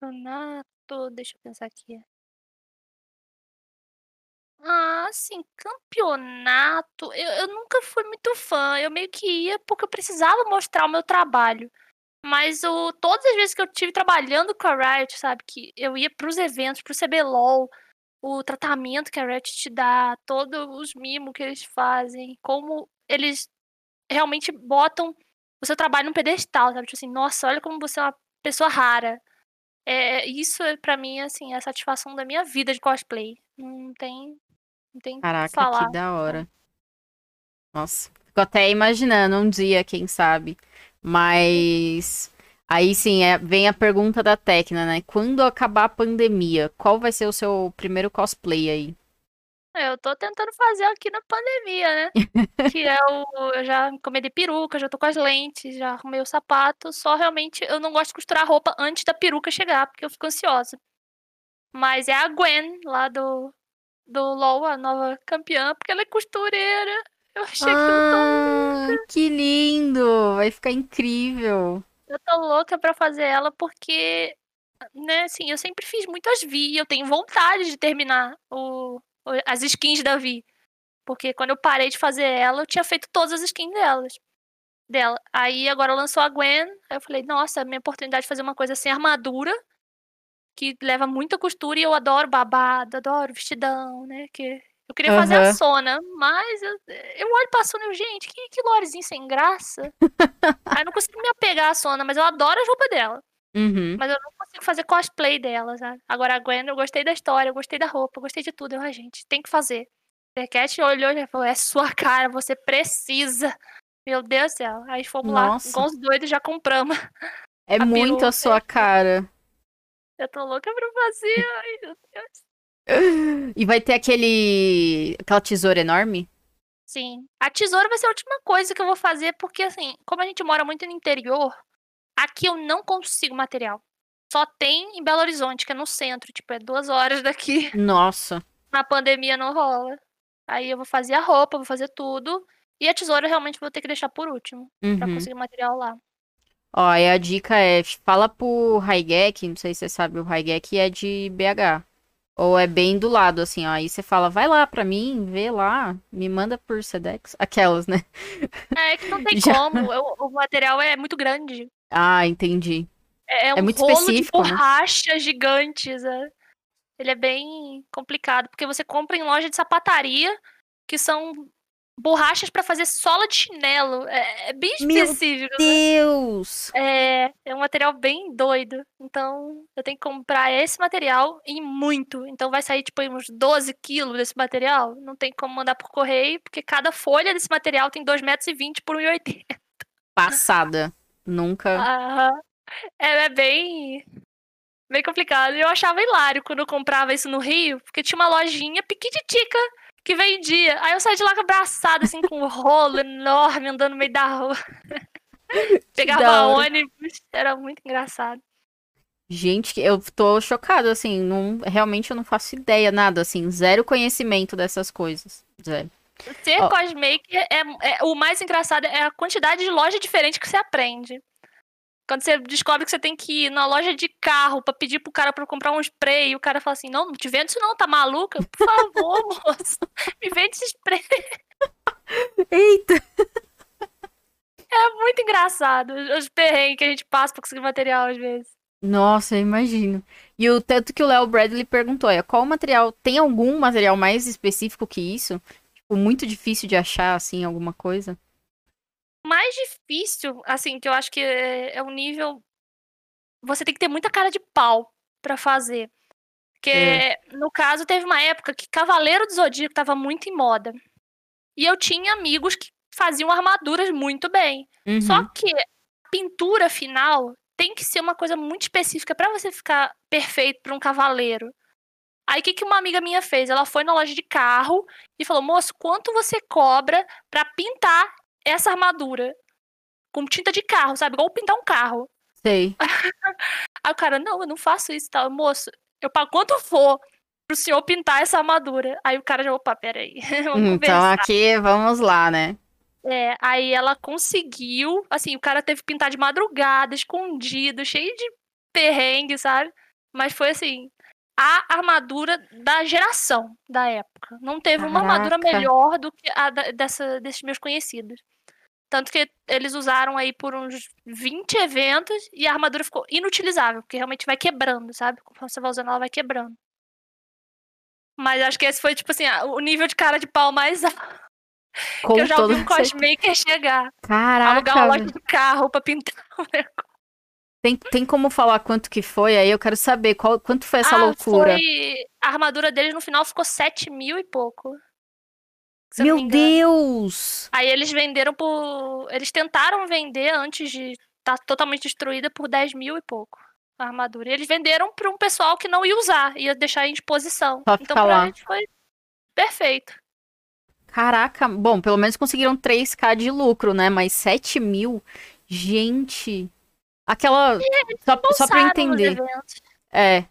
Campeonato. Deixa eu pensar aqui. Ah, assim, campeonato, eu, eu nunca fui muito fã. Eu meio que ia porque eu precisava mostrar o meu trabalho. Mas o, todas as vezes que eu tive trabalhando com a Riot, sabe, que eu ia pros eventos, pro CBLOL, o tratamento que a Riot te dá, todos os mimos que eles fazem, como eles realmente botam o seu trabalho num pedestal, sabe? Tipo assim, nossa, olha como você é uma pessoa rara. É, isso, para mim, assim, é a satisfação da minha vida de cosplay. Não tem não tem Caraca, que falar. que da hora. Nossa, fico até imaginando um dia, quem sabe. Mas aí sim, é, vem a pergunta da Tecna, né? Quando acabar a pandemia, qual vai ser o seu primeiro cosplay aí? Eu tô tentando fazer aqui na pandemia, né? <laughs> que é o. Eu já comi de peruca, já tô com as lentes, já arrumei o sapato. Só realmente eu não gosto de costurar roupa antes da peruca chegar, porque eu fico ansiosa. Mas é a Gwen, lá do, do LoL, a nova campeã, porque ela é costureira. Eu achei ah, que Que lindo! Vai ficar incrível. Eu tô louca pra fazer ela porque, né, assim, eu sempre fiz muitas Vi eu tenho vontade de terminar o, as skins da Vi. Porque quando eu parei de fazer ela, eu tinha feito todas as skins delas. Dela. Aí agora lançou a Gwen. Aí eu falei, nossa, minha oportunidade de fazer uma coisa sem armadura que leva muita costura e eu adoro babado, adoro vestidão, né? Que eu queria uhum. fazer a Sona, mas eu, eu olho pra Sona e gente, que, que lorezinho sem graça. <laughs> Aí eu não consigo me apegar à Sona, mas eu adoro a roupa dela. Uhum. Mas eu não consigo fazer cosplay dela, sabe? Agora a Gwen, eu gostei da história, eu gostei da roupa, eu gostei de tudo. Eu, a gente, tem que fazer. A Cat olhou e falou: é sua <laughs> cara, você precisa. Meu Deus do céu. Aí fomos Nossa. lá, com os doidos, já compramos. É <laughs> muito a sua cara. Eu tô louca pra fazer. Ai, meu Deus. E vai ter aquele. aquela tesoura enorme? Sim. A tesoura vai ser a última coisa que eu vou fazer, porque assim, como a gente mora muito no interior, aqui eu não consigo material. Só tem em Belo Horizonte, que é no centro, tipo, é duas horas daqui. Nossa. Na pandemia não rola. Aí eu vou fazer a roupa, vou fazer tudo. E a tesoura eu realmente vou ter que deixar por último. Uhum. Pra conseguir material lá. Ó, aí a dica é, fala pro Raigek, não sei se você sabe, o Raigek é de BH. Ou é bem do lado, assim, ó. Aí você fala, vai lá pra mim, vê lá, me manda por Sedex. Aquelas, né? É que não tem <laughs> Já... como, o, o, material é muito grande. Ah, entendi. É, é um é muito específico, de né? borrachas né? gigantes, é. Ele é bem complicado, porque você compra em loja de sapataria, que são borrachas para fazer sola de chinelo. É, é bem específico. Meu né? Deus! Né? É, é um material bem doido. Então, eu tenho que comprar esse material em muito. Então, vai sair, tipo, uns 12 quilos desse material. Não tem como mandar por correio, porque cada folha desse material tem 2,20 metros por 1,80. Passada. Nunca. Aham. É, é bem. Bem complicado. Eu achava hilário quando eu comprava isso no Rio, porque tinha uma lojinha piquititica que vendia. Aí eu saí de lá abraçada, assim, com um rolo enorme, andando no meio da rua. <laughs> Pegava ônibus, era muito engraçado. Gente, eu tô chocado, assim, não, realmente eu não faço ideia, nada, assim, zero conhecimento dessas coisas. Zero. Ser oh. cosmaker é, é, o mais engraçado é a quantidade de loja diferente que você aprende. Quando você descobre que você tem que ir na loja de carro para pedir pro cara para comprar um spray, e o cara fala assim: Não, não te vendo isso não, tá maluca? Por favor, <laughs> moço, me vende esse spray. Eita! É muito engraçado os perrengues que a gente passa pra conseguir material às vezes. Nossa, eu imagino. E o tanto que o Léo Bradley perguntou é qual material. Tem algum material mais específico que isso? Tipo, muito difícil de achar, assim, alguma coisa? Mais difícil, assim, que eu acho que é, é um nível. Você tem que ter muita cara de pau para fazer. Porque, É. no caso, teve uma época que Cavaleiro do Zodíaco tava muito em moda. E eu tinha amigos que faziam armaduras muito bem. Uhum. Só que a pintura final tem que ser uma coisa muito específica pra você ficar perfeito pra um cavaleiro. Aí o que, que uma amiga minha fez? Ela foi na loja de carro e falou: moço, quanto você cobra pra pintar essa armadura? Com tinta de carro, sabe? Igual pintar um carro. Sei. <laughs> Aí o cara, não, eu não faço isso, tal. Moço, eu pago quanto for pro senhor pintar essa armadura. Aí o cara já, opa, peraí. <laughs> Vamos Então conversar. aqui, vamos lá, né? É, aí ela conseguiu, assim, o cara teve que pintar de madrugada, escondido, cheio de perrengue, sabe? Mas foi assim, a armadura da geração da época. Não teve uma armadura Caraca. melhor do que a da- dessa, desses meus conhecidos. Tanto que eles usaram aí por uns 20 eventos e a armadura ficou inutilizável, porque realmente vai quebrando, sabe? Conforme você vai usando, ela vai quebrando. Mas acho que esse foi, tipo assim, o nível de cara de pau mais alto <laughs> Com que eu já ouvi um cosmaker chegar. Caraca, alugar loja velho. de carro pra pintar o negócio. tem, tem como falar quanto que foi? Aí eu quero saber qual, quanto foi essa ah, loucura. Foi... A armadura deles no final ficou 7 mil e pouco. Meu. Deus! Aí eles venderam por. Eles tentaram vender antes de estar totalmente destruída por 10 mil e pouco. A armadura. E eles venderam pra um pessoal que não ia usar, ia deixar em exposição. Só então pra lá. gente foi perfeito. Caraca, bom, pelo menos conseguiram 3k de lucro, né? Mas 7 mil? Gente. Aquela. Só, só pra entender. É.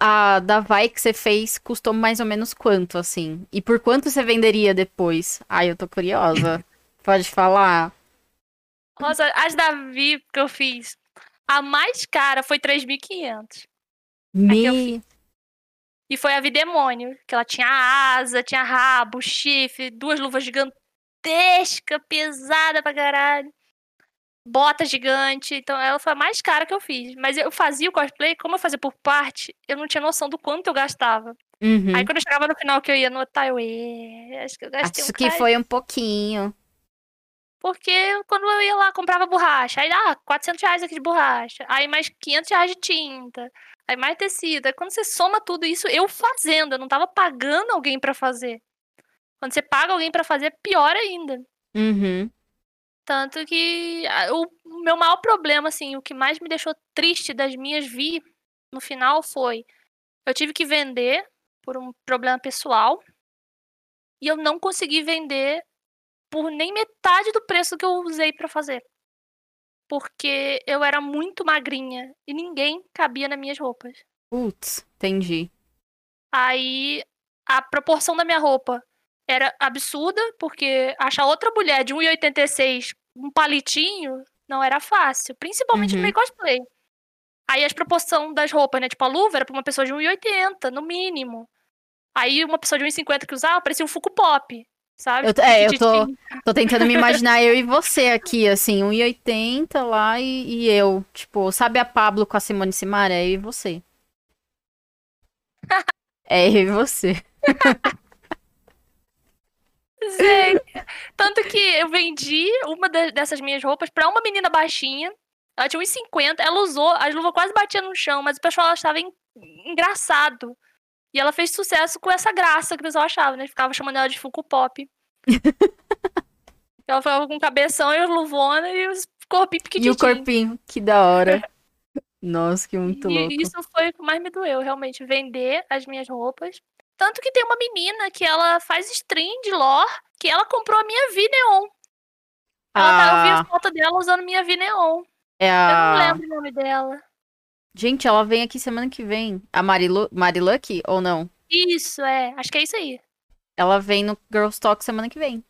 A da Vai que você fez custou mais ou menos quanto, assim? E por quanto você venderia depois? Ai, eu tô curiosa. <laughs> Pode falar? Nossa, as da VIP que eu fiz. A mais cara foi 3.500. eu Me... E foi a Videmônio, que ela tinha asa, tinha rabo, chifre, duas luvas gigantescas, pesada pra caralho. Bota gigante. Então ela foi a mais cara que eu fiz. Mas eu fazia o cosplay, como eu fazia por parte, eu não tinha noção do quanto eu gastava. Uhum. Aí quando eu chegava no final que eu ia notar, eu, "É, acho que eu gastei Acho um que bocado." foi um pouquinho. Porque quando eu ia lá, comprava borracha. Aí, ah, 400 reais aqui de borracha. Aí mais 500 reais de tinta. Aí mais tecido. Aí quando você soma tudo isso, eu fazendo. Eu não tava pagando alguém pra fazer. Quando você paga alguém pra fazer, é pior ainda. Uhum. Tanto que o meu maior problema, assim, o que mais me deixou triste das minhas vi no final foi eu tive que vender por um problema pessoal e eu não consegui vender por nem metade do preço que eu usei pra fazer. Porque eu era muito magrinha e ninguém cabia nas minhas roupas. Putz, entendi. Aí a proporção da minha roupa era absurda, porque achar outra mulher de 1,86 um palitinho não era fácil, principalmente Uhum. no meio cosplay. Aí as proporção das roupas, né? Tipo, a luva era pra uma pessoa de 1,80, no mínimo. Aí uma pessoa de 1,50 que usava parecia um Fuku Pop, sabe? Eu, é, eu tô, tô tentando me imaginar eu e você aqui, assim, 1,80 lá e, e eu. Tipo, sabe a Pablo com a Simone Simaria? É eu e você. <laughs> É eu e você. <laughs> Sei. Tanto que eu vendi uma dessas minhas roupas pra uma menina baixinha. Ela tinha 1,50, ela usou, as luvas quase batiam no chão, mas o pessoal achava en- engraçado. E ela fez sucesso com essa graça que o pessoal achava, né? Ficava chamando ela de Funko Pop. <laughs> ela ficava com cabeção e as luvonas e os corpinhos E o corpinho, que da hora. <laughs> Nossa, que muito E louco. isso foi o que mais me doeu, realmente, vender as minhas roupas. Tanto que tem uma menina que ela faz stream de lore, que ela comprou a minha V Neon. Ela tá, eu vi Ah, a foto dela usando minha V Neon. é Eu não a. lembro o nome dela. Gente, ela vem aqui semana que vem. A Marilu... Marilucky ou não? Isso, é. Acho que é isso aí. Ela vem no Girls Talk semana que vem.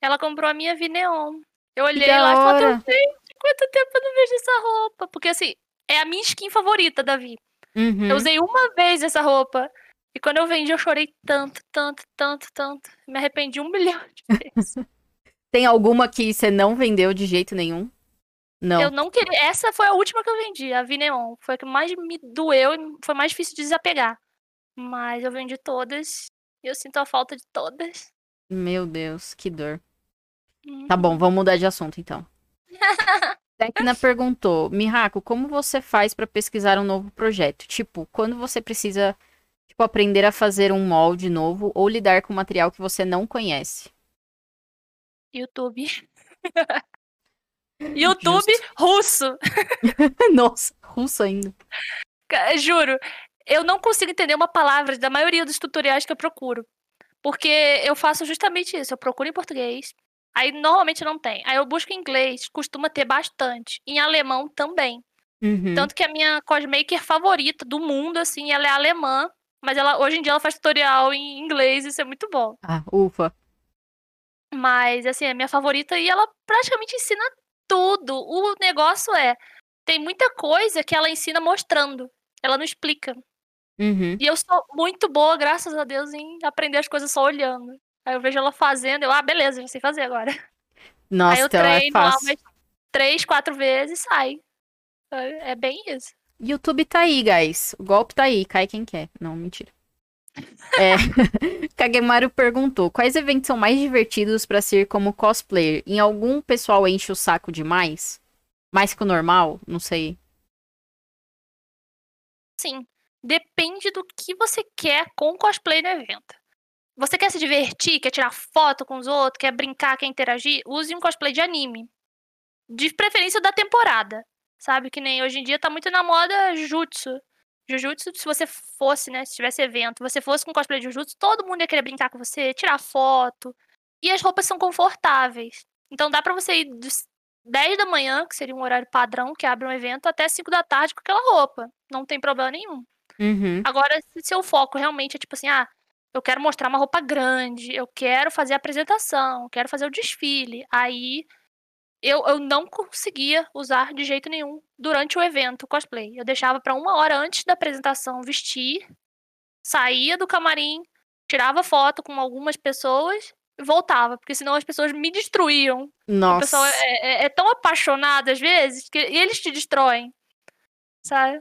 Ela comprou a minha V Neon. Eu olhei lá e falei, gente, quanto tempo eu não vejo essa roupa. Porque, assim, é a minha skin favorita da Vi. Uhum. Eu usei uma vez essa roupa. E quando eu vendi, eu chorei tanto, tanto, tanto, tanto. Me arrependi um <laughs> milhão de vezes. Tem alguma que você não vendeu de jeito nenhum? Não. Eu não queria. Essa foi a última que eu vendi, a Vineon. Foi a que mais me doeu e foi mais difícil de desapegar. Mas eu vendi todas. E eu sinto a falta de todas. Meu Deus, que dor. Tá bom, vamos mudar de assunto então. <laughs> Tecna perguntou: Mihako, como você faz pra pesquisar um novo projeto? Tipo, quando você precisa Tipo, aprender a fazer um molde novo ou lidar com material que você não conhece. YouTube. <laughs> YouTube Justo. russo. <laughs> Nossa, russo ainda. Juro, eu não consigo entender uma palavra da maioria dos tutoriais que eu procuro. Porque eu faço justamente isso. Eu procuro em português. Aí normalmente não tem. Aí eu busco em inglês, costuma ter bastante. Em alemão também. Uhum. Tanto que a minha cosmaker favorita do mundo, assim, ela é alemã. Mas ela, hoje em dia ela faz tutorial em inglês, isso é muito bom. Ah, ufa. Mas, assim, é a minha favorita e ela praticamente ensina tudo. O negócio é, tem muita coisa que ela ensina mostrando. Ela não explica. Uhum. E eu sou muito boa, graças a Deus, em aprender as coisas só olhando. Aí eu vejo ela fazendo, eu, ah, beleza, já sei fazer agora. Nossa, Aí eu então é treino lá fácil. umas três, quatro vezes e sai. É é bem isso. YouTube tá aí, guys. O golpe tá aí, cai quem quer. Não, mentira. É. <laughs> Kagemaru perguntou: quais eventos são mais divertidos pra ser como cosplayer? Em algum pessoal enche o saco demais? Mais que o normal? Não sei. Sim, depende do que você quer com o cosplay no evento. Você quer se divertir, quer tirar foto com os outros, quer brincar, quer interagir? Use um cosplay de anime. De preferência da temporada. Sabe? Que nem hoje em dia tá muito na moda Jutsu. Jujutsu, se você fosse, né? Se tivesse evento, você fosse com cosplay de Jujutsu, todo mundo ia querer brincar com você, tirar foto. E as roupas são confortáveis. Então dá pra você ir dos 10 da manhã, que seria um horário padrão que abre um evento, até 5 da tarde com aquela roupa. Não tem problema nenhum. Uhum. Agora, se seu foco realmente é tipo assim, ah, eu quero mostrar uma roupa grande, eu quero fazer a apresentação, eu quero fazer o desfile, aí eu, eu não conseguia usar de jeito nenhum durante o evento o cosplay. Eu deixava pra uma hora antes da apresentação vestir, saía do camarim, tirava foto com algumas pessoas e voltava, porque senão as pessoas me destruíam. O Nossa. pessoal é, é- é tão apaixonado às vezes que e eles te destroem, sabe?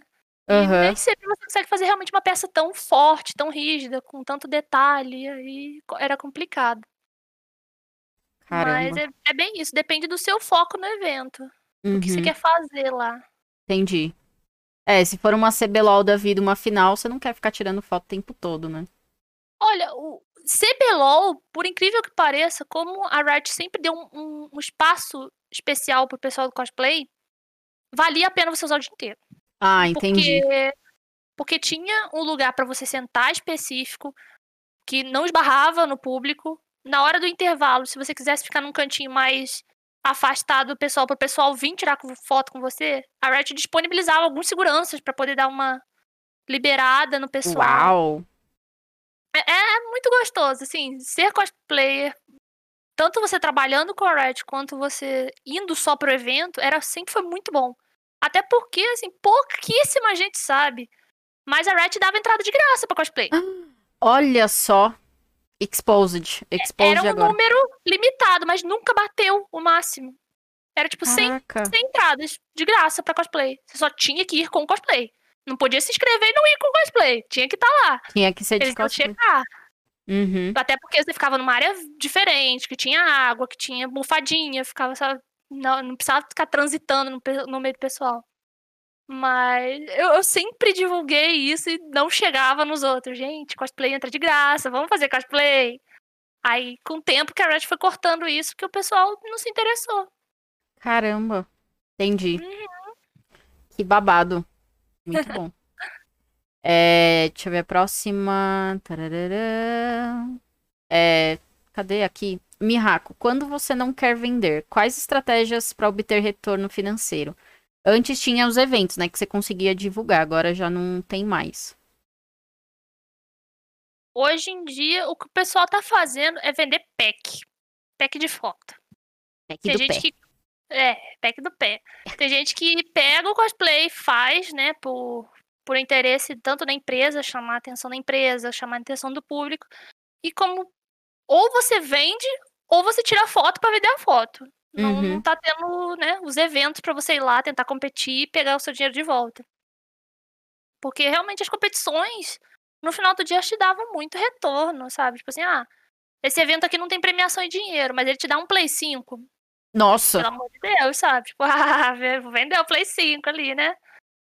E Aham. nem sempre você consegue fazer realmente uma peça tão forte, tão rígida, com tanto detalhe, aí era complicado. Caramba. Mas é, é bem isso, depende do seu foco no evento, o que você Uhum. quer fazer lá. Entendi. É, se for uma CBLOL da vida, uma final, você não quer ficar tirando foto o tempo todo, né? Olha, o CBLOL, por incrível que pareça, como a Riot sempre deu um, um- um espaço especial pro pessoal do cosplay, valia a pena você usar o dia inteiro. Ah, entendi. Porque, porque tinha um lugar pra você sentar específico, que não esbarrava no público. Na hora do intervalo, se você quisesse ficar num cantinho mais afastado do pessoal, para o pessoal vir tirar foto com você, a Riot disponibilizava alguns seguranças pra poder dar uma liberada no pessoal. Uau. É, é muito gostoso, assim, ser cosplayer, tanto você trabalhando com a Riot quanto você indo só pro evento, era sempre foi muito bom. Até porque, assim, pouquíssima gente sabe. Mas a Riot dava entrada de graça pra cosplay. Olha só. Exposed. Exposed Era um agora. número limitado, mas nunca bateu o máximo. Era tipo 100, Caraca. 100 entradas de graça pra cosplay. Você só tinha que ir com cosplay. Não podia se inscrever e não ir com cosplay. Tinha que estar lá. Tinha que ser de Eles cosplay. checar. Uhum. Até porque você ficava numa área diferente, que tinha água, que tinha bufadinha, ficava, sabe, não, não precisava ficar transitando no, no meio do pessoal. Mas eu, eu sempre divulguei isso e não chegava nos outros. Gente, cosplay entra de graça, vamos fazer cosplay. Aí, com o tempo que a Red foi cortando isso, que o pessoal não se interessou. Caramba. Entendi. Uhum. Que babado. Muito bom. <laughs> É, deixa eu ver a próxima. É, cadê aqui? Mihako, quando você não quer vender, quais estratégias para obter retorno financeiro? Antes tinha os eventos, né, que você conseguia divulgar, agora já não tem mais. Hoje em dia, o que o pessoal tá fazendo é vender pack. Pack de foto. Aqui Tem do gente pé. que. É, pack do pé. Tem gente que pega o cosplay, faz, né, por, por interesse tanto da empresa, chamar a atenção da empresa, chamar a atenção do público. E como. Ou você vende, ou você tira foto pra vender a foto. Não, Uhum. não tá tendo, né, os eventos pra você ir lá tentar competir e pegar o seu dinheiro de volta. Porque realmente as competições, no final do dia, te davam muito retorno, sabe? Tipo assim, ah, esse evento aqui não tem premiação em dinheiro, mas ele te dá um Play 5. Nossa, Pelo amor de Deus, sabe? Tipo, <laughs> ah, vou vender o Play 5 ali, né?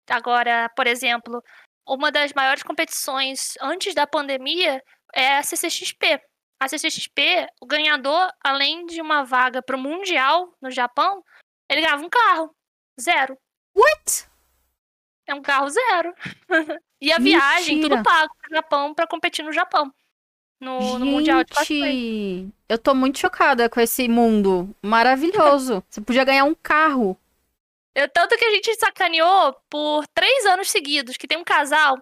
Agora, por exemplo, uma das maiores competições antes da pandemia é a CCXP. A CCXP, o ganhador, além de uma vaga para o Mundial no Japão, ele ganhava um carro. Zero. What? É um carro zero. <laughs> e a viagem, Mentira. tudo pago pro Japão para competir no Japão. No, no Mundial de Cosplay. Gente, eu tô muito chocada com esse mundo maravilhoso. <laughs> Você podia ganhar um carro. Eu, tanto que a gente sacaneou por três anos seguidos, que tem um casal,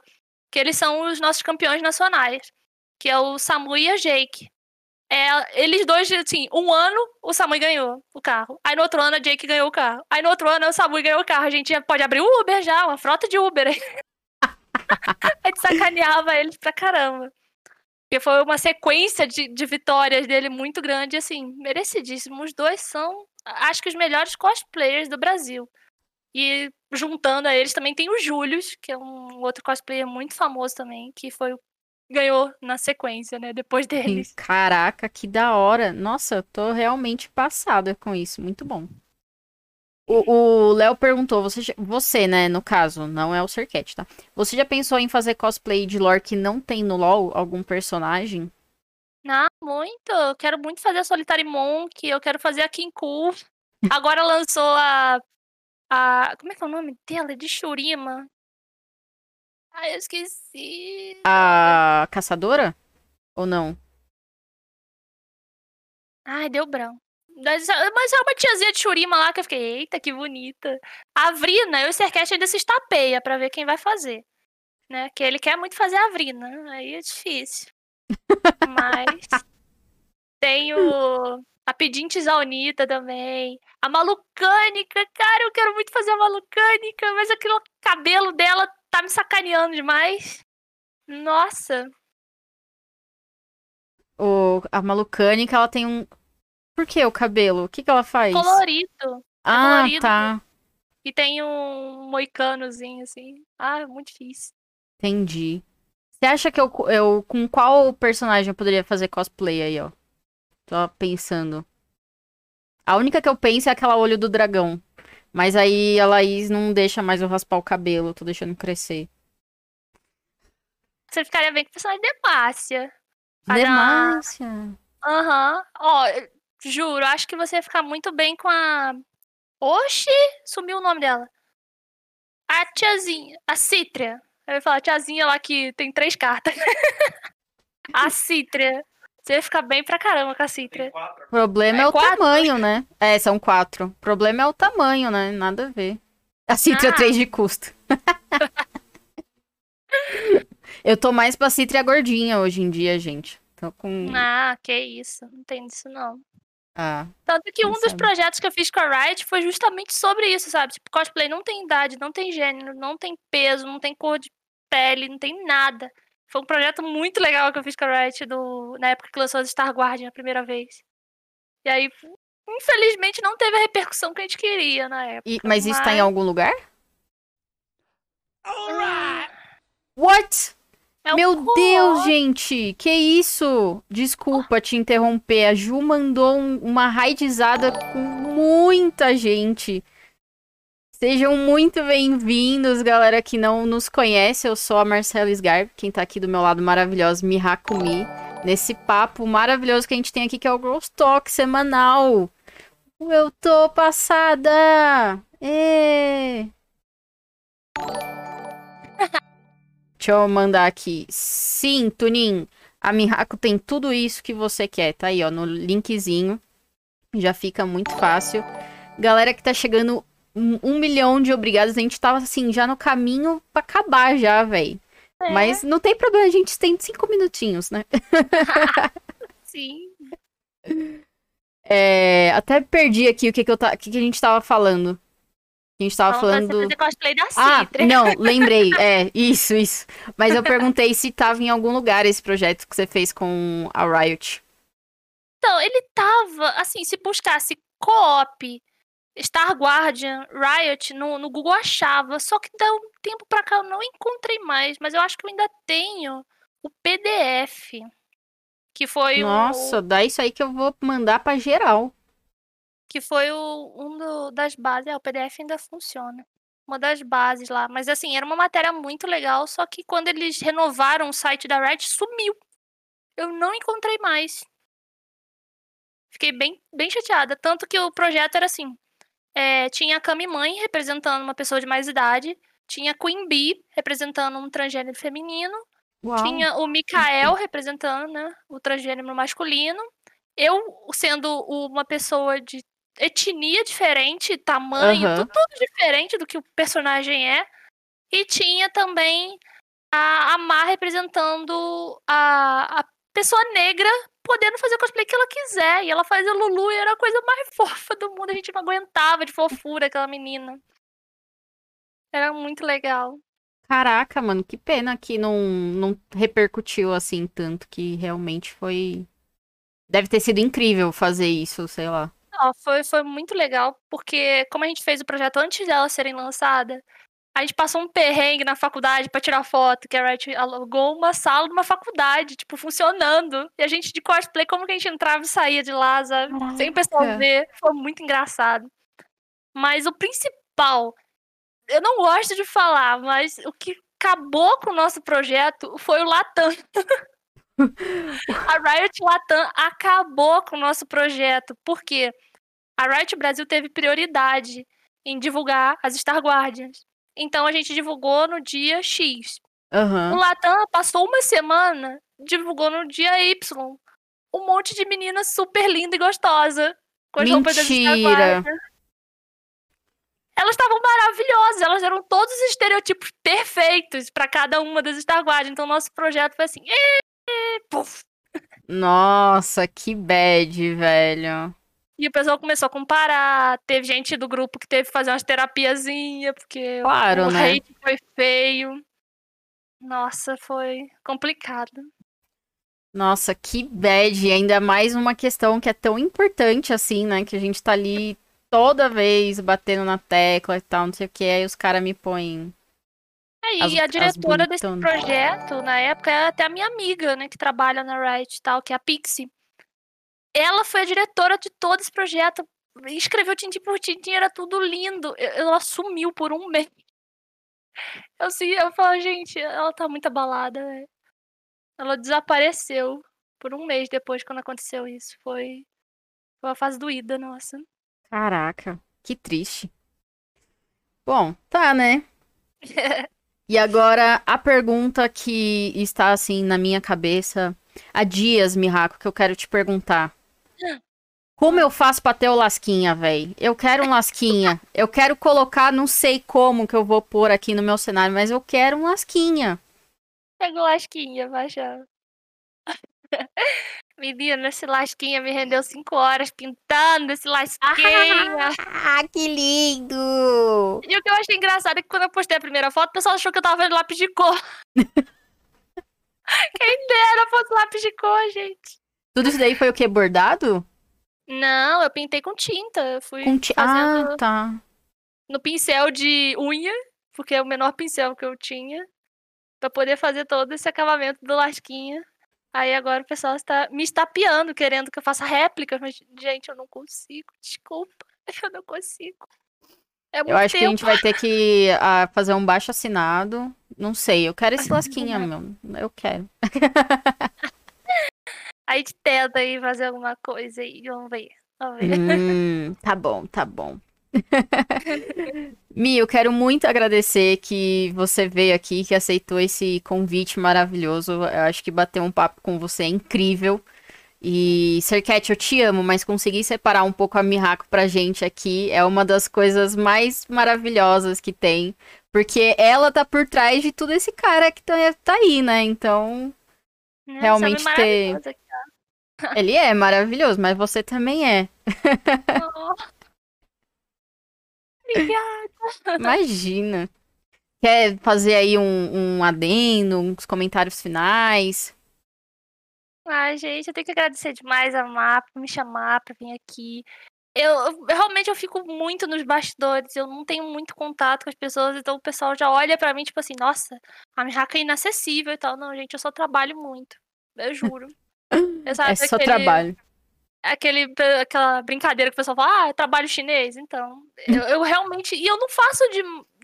que eles são os nossos campeões nacionais, que é o Samu e a Jake. É, eles dois, assim, um ano o Samu ganhou o carro. Aí no outro ano a Jake ganhou o carro. Aí no outro ano o Samu ganhou o carro. A gente já pode abrir o Uber já, uma frota de Uber. <laughs> a gente sacaneava eles pra caramba. Porque foi uma sequência de, de vitórias dele muito grande, assim, merecidíssimo. Os dois são, acho que, os melhores cosplayers do Brasil. E juntando a eles também tem o Július, que é um outro cosplayer muito famoso também, que foi o ganhou na sequência, né, depois deles. Caraca, que da hora. Nossa, eu tô realmente passada com isso. Muito bom. O Léo perguntou, você, já- você, né, no caso, não é o Sercat, tá? Você já pensou em fazer cosplay de lore que não tem no LoL? Algum personagem? Ah, muito. Eu quero muito fazer a Solitary Monk, eu quero fazer a Kinku. <laughs> Agora lançou a a como é que é o nome dela? É De Shurima. Ai, eu esqueci. A caçadora? Ou não? Ai, deu branco. Mas mas é uma tiazinha de Shurima lá que eu fiquei, eita, que bonita. A Vrina, eu e o Sercast ainda se estapeia pra ver quem vai fazer. Né? Que ele quer muito fazer a Vrina. Aí é difícil. <laughs> Mas tem o a Pedintes Zaunita também. A Malucânica, cara, eu quero muito fazer a Malucânica, mas aquele cabelo dela tá me sacaneando demais. Nossa, O, a Malucânica, ela tem um... Por que o cabelo? O que que ela faz? colorido. Ah, colorido. tá. E tem um moicanozinho, assim. Ah, muito difícil. Entendi. Você acha que eu, eu com qual personagem eu poderia fazer cosplay aí, ó? Tô pensando. A única que eu penso é aquela olho do dragão. Mas aí a Laís não deixa mais eu raspar o cabelo, eu tô deixando crescer. Você ficaria bem com o personagem de Demacia. Fazer uma- Demácia. Aham. Ó, juro, acho que você ia ficar muito bem com a. Oxi! Sumiu o nome dela. A tiazinha. A Cítria. Eu ia falar a tiazinha lá que tem três cartas. <laughs> a Cítria. Você ia ficar bem pra caramba com a Cítria. O problema é, É o quatro? tamanho, né? É, são quatro. O problema é o tamanho, né? Nada a ver. A Cítria Ah. 3 de custo. <laughs> eu tô mais pra Cítria gordinha hoje em dia, gente. Tô com. Ah, que isso. Não tem disso, não. Ah, Tanto que um dos sabe? projetos que eu fiz com a Riot foi justamente sobre isso, sabe? Tipo, cosplay não tem idade, não tem gênero, não tem peso, não tem cor de pele, não tem nada. Foi um projeto muito legal que eu fiz com a Riot do... na época que lançou Star Guardian a primeira vez. E aí, infelizmente, não teve a repercussão que a gente queria na época. e- mas isso tá em mas- algum lugar? What? É um Meu Deus, gente! Que isso? Desculpa te interromper. A Ju mandou um- uma raidizada com muita gente. Sejam muito bem-vindos, galera que não nos conhece. Eu sou a Marcela Sgar, quem tá aqui do meu lado maravilhoso, Mihakumi. Nesse papo maravilhoso que a gente tem aqui, que é o Girls Talk semanal. Eu tô passada! Ê! <laughs> Deixa eu mandar aqui. Sim, Tunin. A Mihako tem tudo isso que você quer. Tá aí, ó, no linkzinho. Já fica muito fácil. Galera que tá chegando um, um milhão de obrigados. A gente tava, assim, já no caminho pra acabar já, véi. É, Mas não tem problema, a gente tem cinco minutinhos, né? <laughs> sim. É, até perdi aqui o que, que, eu ta... o que, que a gente tava falando. A gente tava Falando pra falando. você fazer cosplay da Ah, Citra. não, <laughs> lembrei. É, isso, isso. Mas eu perguntei se tava em algum lugar esse projeto que você fez com a Riot. Então, ele tava, assim, se buscasse co-op, Star Guardian, Riot, no, no Google achava, só que dá um tempo pra cá eu não encontrei mais, mas eu acho que eu ainda tenho o PDF, que foi Nossa, o dá isso aí que eu vou mandar pra geral. que foi o, um do- das bases, é, o PDF ainda funciona. uma das bases lá. Mas assim, era uma matéria muito legal, só que quando eles renovaram o site da Red, sumiu. Eu não encontrei mais. Fiquei bem, bem chateada. Tanto que o projeto era assim: é, tinha a Kami Mãe representando uma pessoa de mais idade, tinha a Queen Bee representando um transgênero feminino, Uau. tinha o Mikael representando né, o transgênero masculino, eu sendo uma pessoa de etnia diferente, tamanho, uhum. tudo, tudo, diferente do que o personagem é. E tinha também a, a Mar representando a, a pessoa negra podendo fazer o cosplay que ela quiser. E ela fazia Lulu e era a coisa mais <laughs> fofa do mundo. A gente não aguentava de fofura aquela menina. Era muito legal. Caraca, mano, que pena que não, não repercutiu assim tanto, que realmente foi. Deve ter sido incrível fazer isso, sei lá. Não, foi, foi muito legal, porque como a gente fez o projeto antes delas serem lançadas, a gente passou um perrengue na faculdade para tirar foto, que a Riot alugou uma sala numa faculdade, tipo, funcionando. E a gente de cosplay, como que a gente entrava e saía de lá, sabe? Sem o pessoal ver. Foi muito engraçado. Mas o principal, eu não gosto de falar, mas o que acabou com o nosso projeto foi o Latam. <laughs> a Riot Latam acabou com o nosso projeto. Por quê? A Riot Brasil teve prioridade em divulgar as Star Guardians. Então a gente divulgou no dia X. Uhum. O Latam passou uma semana, divulgou no dia Y. Um monte de menina super linda e gostosa. Com as roupas das Elas estavam maravilhosas, elas eram todos os estereotipos perfeitos para cada uma das Star Guardians. Então nosso projeto foi assim. Nossa, que bad, velho. E o pessoal começou a comparar. Teve gente do grupo que teve que fazer umas terapiazinhas, porque claro, o né? hate foi feio. Nossa, foi complicado. Nossa, que bad. Ainda mais uma questão que é tão importante assim, né? Que a gente tá ali toda vez batendo na tecla e tal, não sei o que. Aí os caras me põem. É, e as, a diretora desse projeto, na época, é até a minha amiga, né? Que trabalha na Riot e tal, que é a Pixie. Ela foi a diretora de todo esse projeto. Escreveu tintim por tintim, era tudo lindo. Ela sumiu por um mês. Eu, <laughs> assim, eu falo, gente, ela tá muito abalada. Véio. Ela desapareceu por um mês depois quando aconteceu isso. Foi, foi uma fase doída, nossa. Caraca, que triste. Bom, tá, né? <laughs> e agora a pergunta que está assim na minha cabeça há dias, Mihako, que eu quero te perguntar. Como eu faço pra ter o lasquinha, velho? Eu quero um lasquinha. Eu quero colocar, não sei como que eu vou pôr aqui no meu cenário, mas eu quero um lasquinha. Pega o lasquinha, já. <laughs> Menina, esse lasquinha me rendeu cinco horas pintando esse lasquinha. Ah, <laughs> que lindo! E o que eu achei engraçado é que quando eu postei a primeira foto, o pessoal achou que eu tava vendo lápis de cor. <laughs> Quem dera fosse lápis de cor, gente. Tudo isso daí foi o que? Bordado? Não, eu pintei com tinta. Fui com ti... Ah, tá. No pincel de unha, porque é o menor pincel que eu tinha. Pra poder fazer todo esse acabamento do lasquinha. Aí agora o pessoal está me estapeando, querendo que eu faça réplica. Mas, gente, eu não consigo. Desculpa. <laughs> Eu não consigo. É eu acho tempo. que a gente vai ter que uh, fazer um baixo assinado. Não sei, eu quero esse <laughs> lasquinha, meu. Eu quero. <laughs> A gente tenta aí fazer alguma coisa aí, vamos ver. Vamos ver. Hum, <laughs> tá bom, tá bom. Mi, eu quero muito agradecer que você veio aqui, que aceitou esse convite maravilhoso. Eu acho que bater um papo com você é incrível. E, Sercat, eu te amo, mas conseguir separar um pouco a Mihako pra gente aqui é uma das coisas mais maravilhosas que tem. Porque ela tá por trás de tudo esse cara que tá, tá aí, né? Então, Nossa, realmente ter. Ele é maravilhoso, mas você também é. Oh. Obrigada. Imagina. Quer fazer aí um, um adendo, uns comentários finais? Ai, gente, eu tenho que agradecer demais a MAP por me chamar pra vir aqui. Eu, eu, realmente eu fico muito nos bastidores, eu não tenho muito contato com as pessoas, então o pessoal já olha para mim, tipo assim, nossa, a Mihaka é inacessível e tal. Não, gente, eu só trabalho muito. Eu juro. <laughs> é só aquele, trabalho. Aquele, aquela brincadeira que o pessoal fala, ah, é trabalho chinês. Então, eu, eu realmente. E eu não faço de,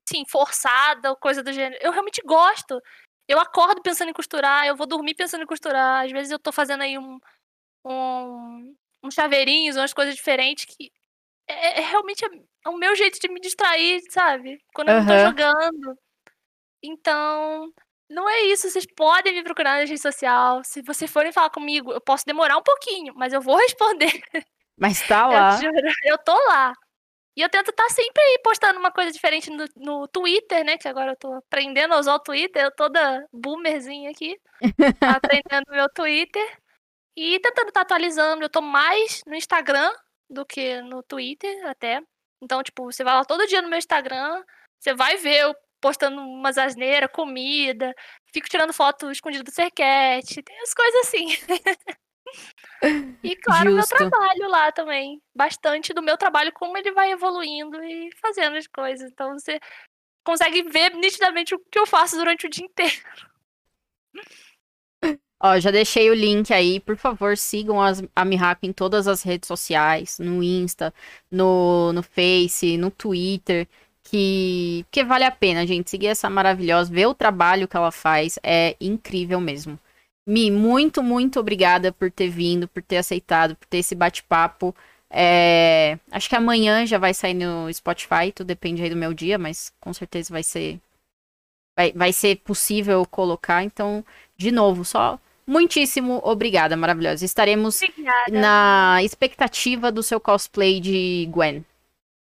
assim, forçada ou coisa do gênero. Eu realmente gosto. Eu acordo pensando em costurar, eu vou dormir pensando em costurar. Às vezes eu tô fazendo aí um, um, uns chaveirinhos, umas coisas diferentes que é, é realmente é o meu jeito de me distrair, sabe? Quando eu não tô jogando. Então, não é isso. Vocês podem me procurar na rede social. Se vocês forem falar comigo, eu posso demorar um pouquinho, mas eu vou <laughs> responder. Mas tá lá. Eu, juro, <laughs> eu tô lá. E eu tento estar tá sempre aí postando uma coisa diferente no, no Twitter, né? Que agora eu tô aprendendo a usar o Twitter, eu toda boomerzinha aqui. <laughs> aprendendo meu Twitter. E tentando estar tá atualizando. Eu tô mais no Instagram do que no Twitter, até. Então, tipo, você vai lá todo dia no meu Instagram, você vai ver eu postando umas asneiras, comida, fico tirando foto escondida do Serquete, tem as coisas assim. E claro, Justo. meu trabalho lá também. Bastante do meu trabalho, como ele vai evoluindo e fazendo as coisas. Então você consegue ver nitidamente o que eu faço durante o dia inteiro. Ó, já deixei o link aí. Por favor, sigam as, a Mihako em todas as redes sociais. No Insta, no, no Face, no Twitter. Que, que vale a pena, gente. Seguir essa maravilhosa. Ver o trabalho que ela faz. É incrível mesmo. Mi, muito, muito obrigada por ter vindo, por ter aceitado, por ter esse bate-papo. É... Acho que amanhã já vai sair no Spotify, tudo depende aí do meu dia, mas com certeza vai ser. Vai, vai ser possível colocar. Então, de novo, só muitíssimo obrigada, maravilhosa. Estaremos obrigada. na expectativa do seu cosplay de Gwen.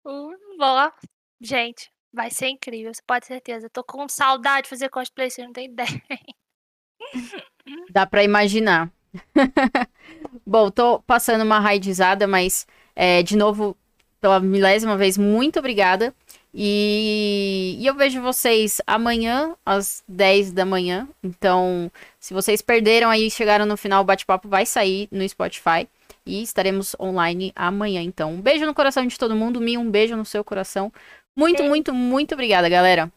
Uh, boa. Gente, vai ser incrível, você pode ter certeza. tô com saudade de fazer cosplay, você não tem ideia. Dá para imaginar. <laughs> Bom, tô passando uma raidizada, mas é, de novo, pela milésima vez, muito obrigada. E, e, eu vejo vocês amanhã, às 10 da manhã. Então, se vocês perderam aí, chegaram no final, o bate-papo vai sair no Spotify. E estaremos online amanhã. Então, um beijo no coração de todo mundo. Mi, um beijo no seu coração. Muito, muito, muito obrigada, galera.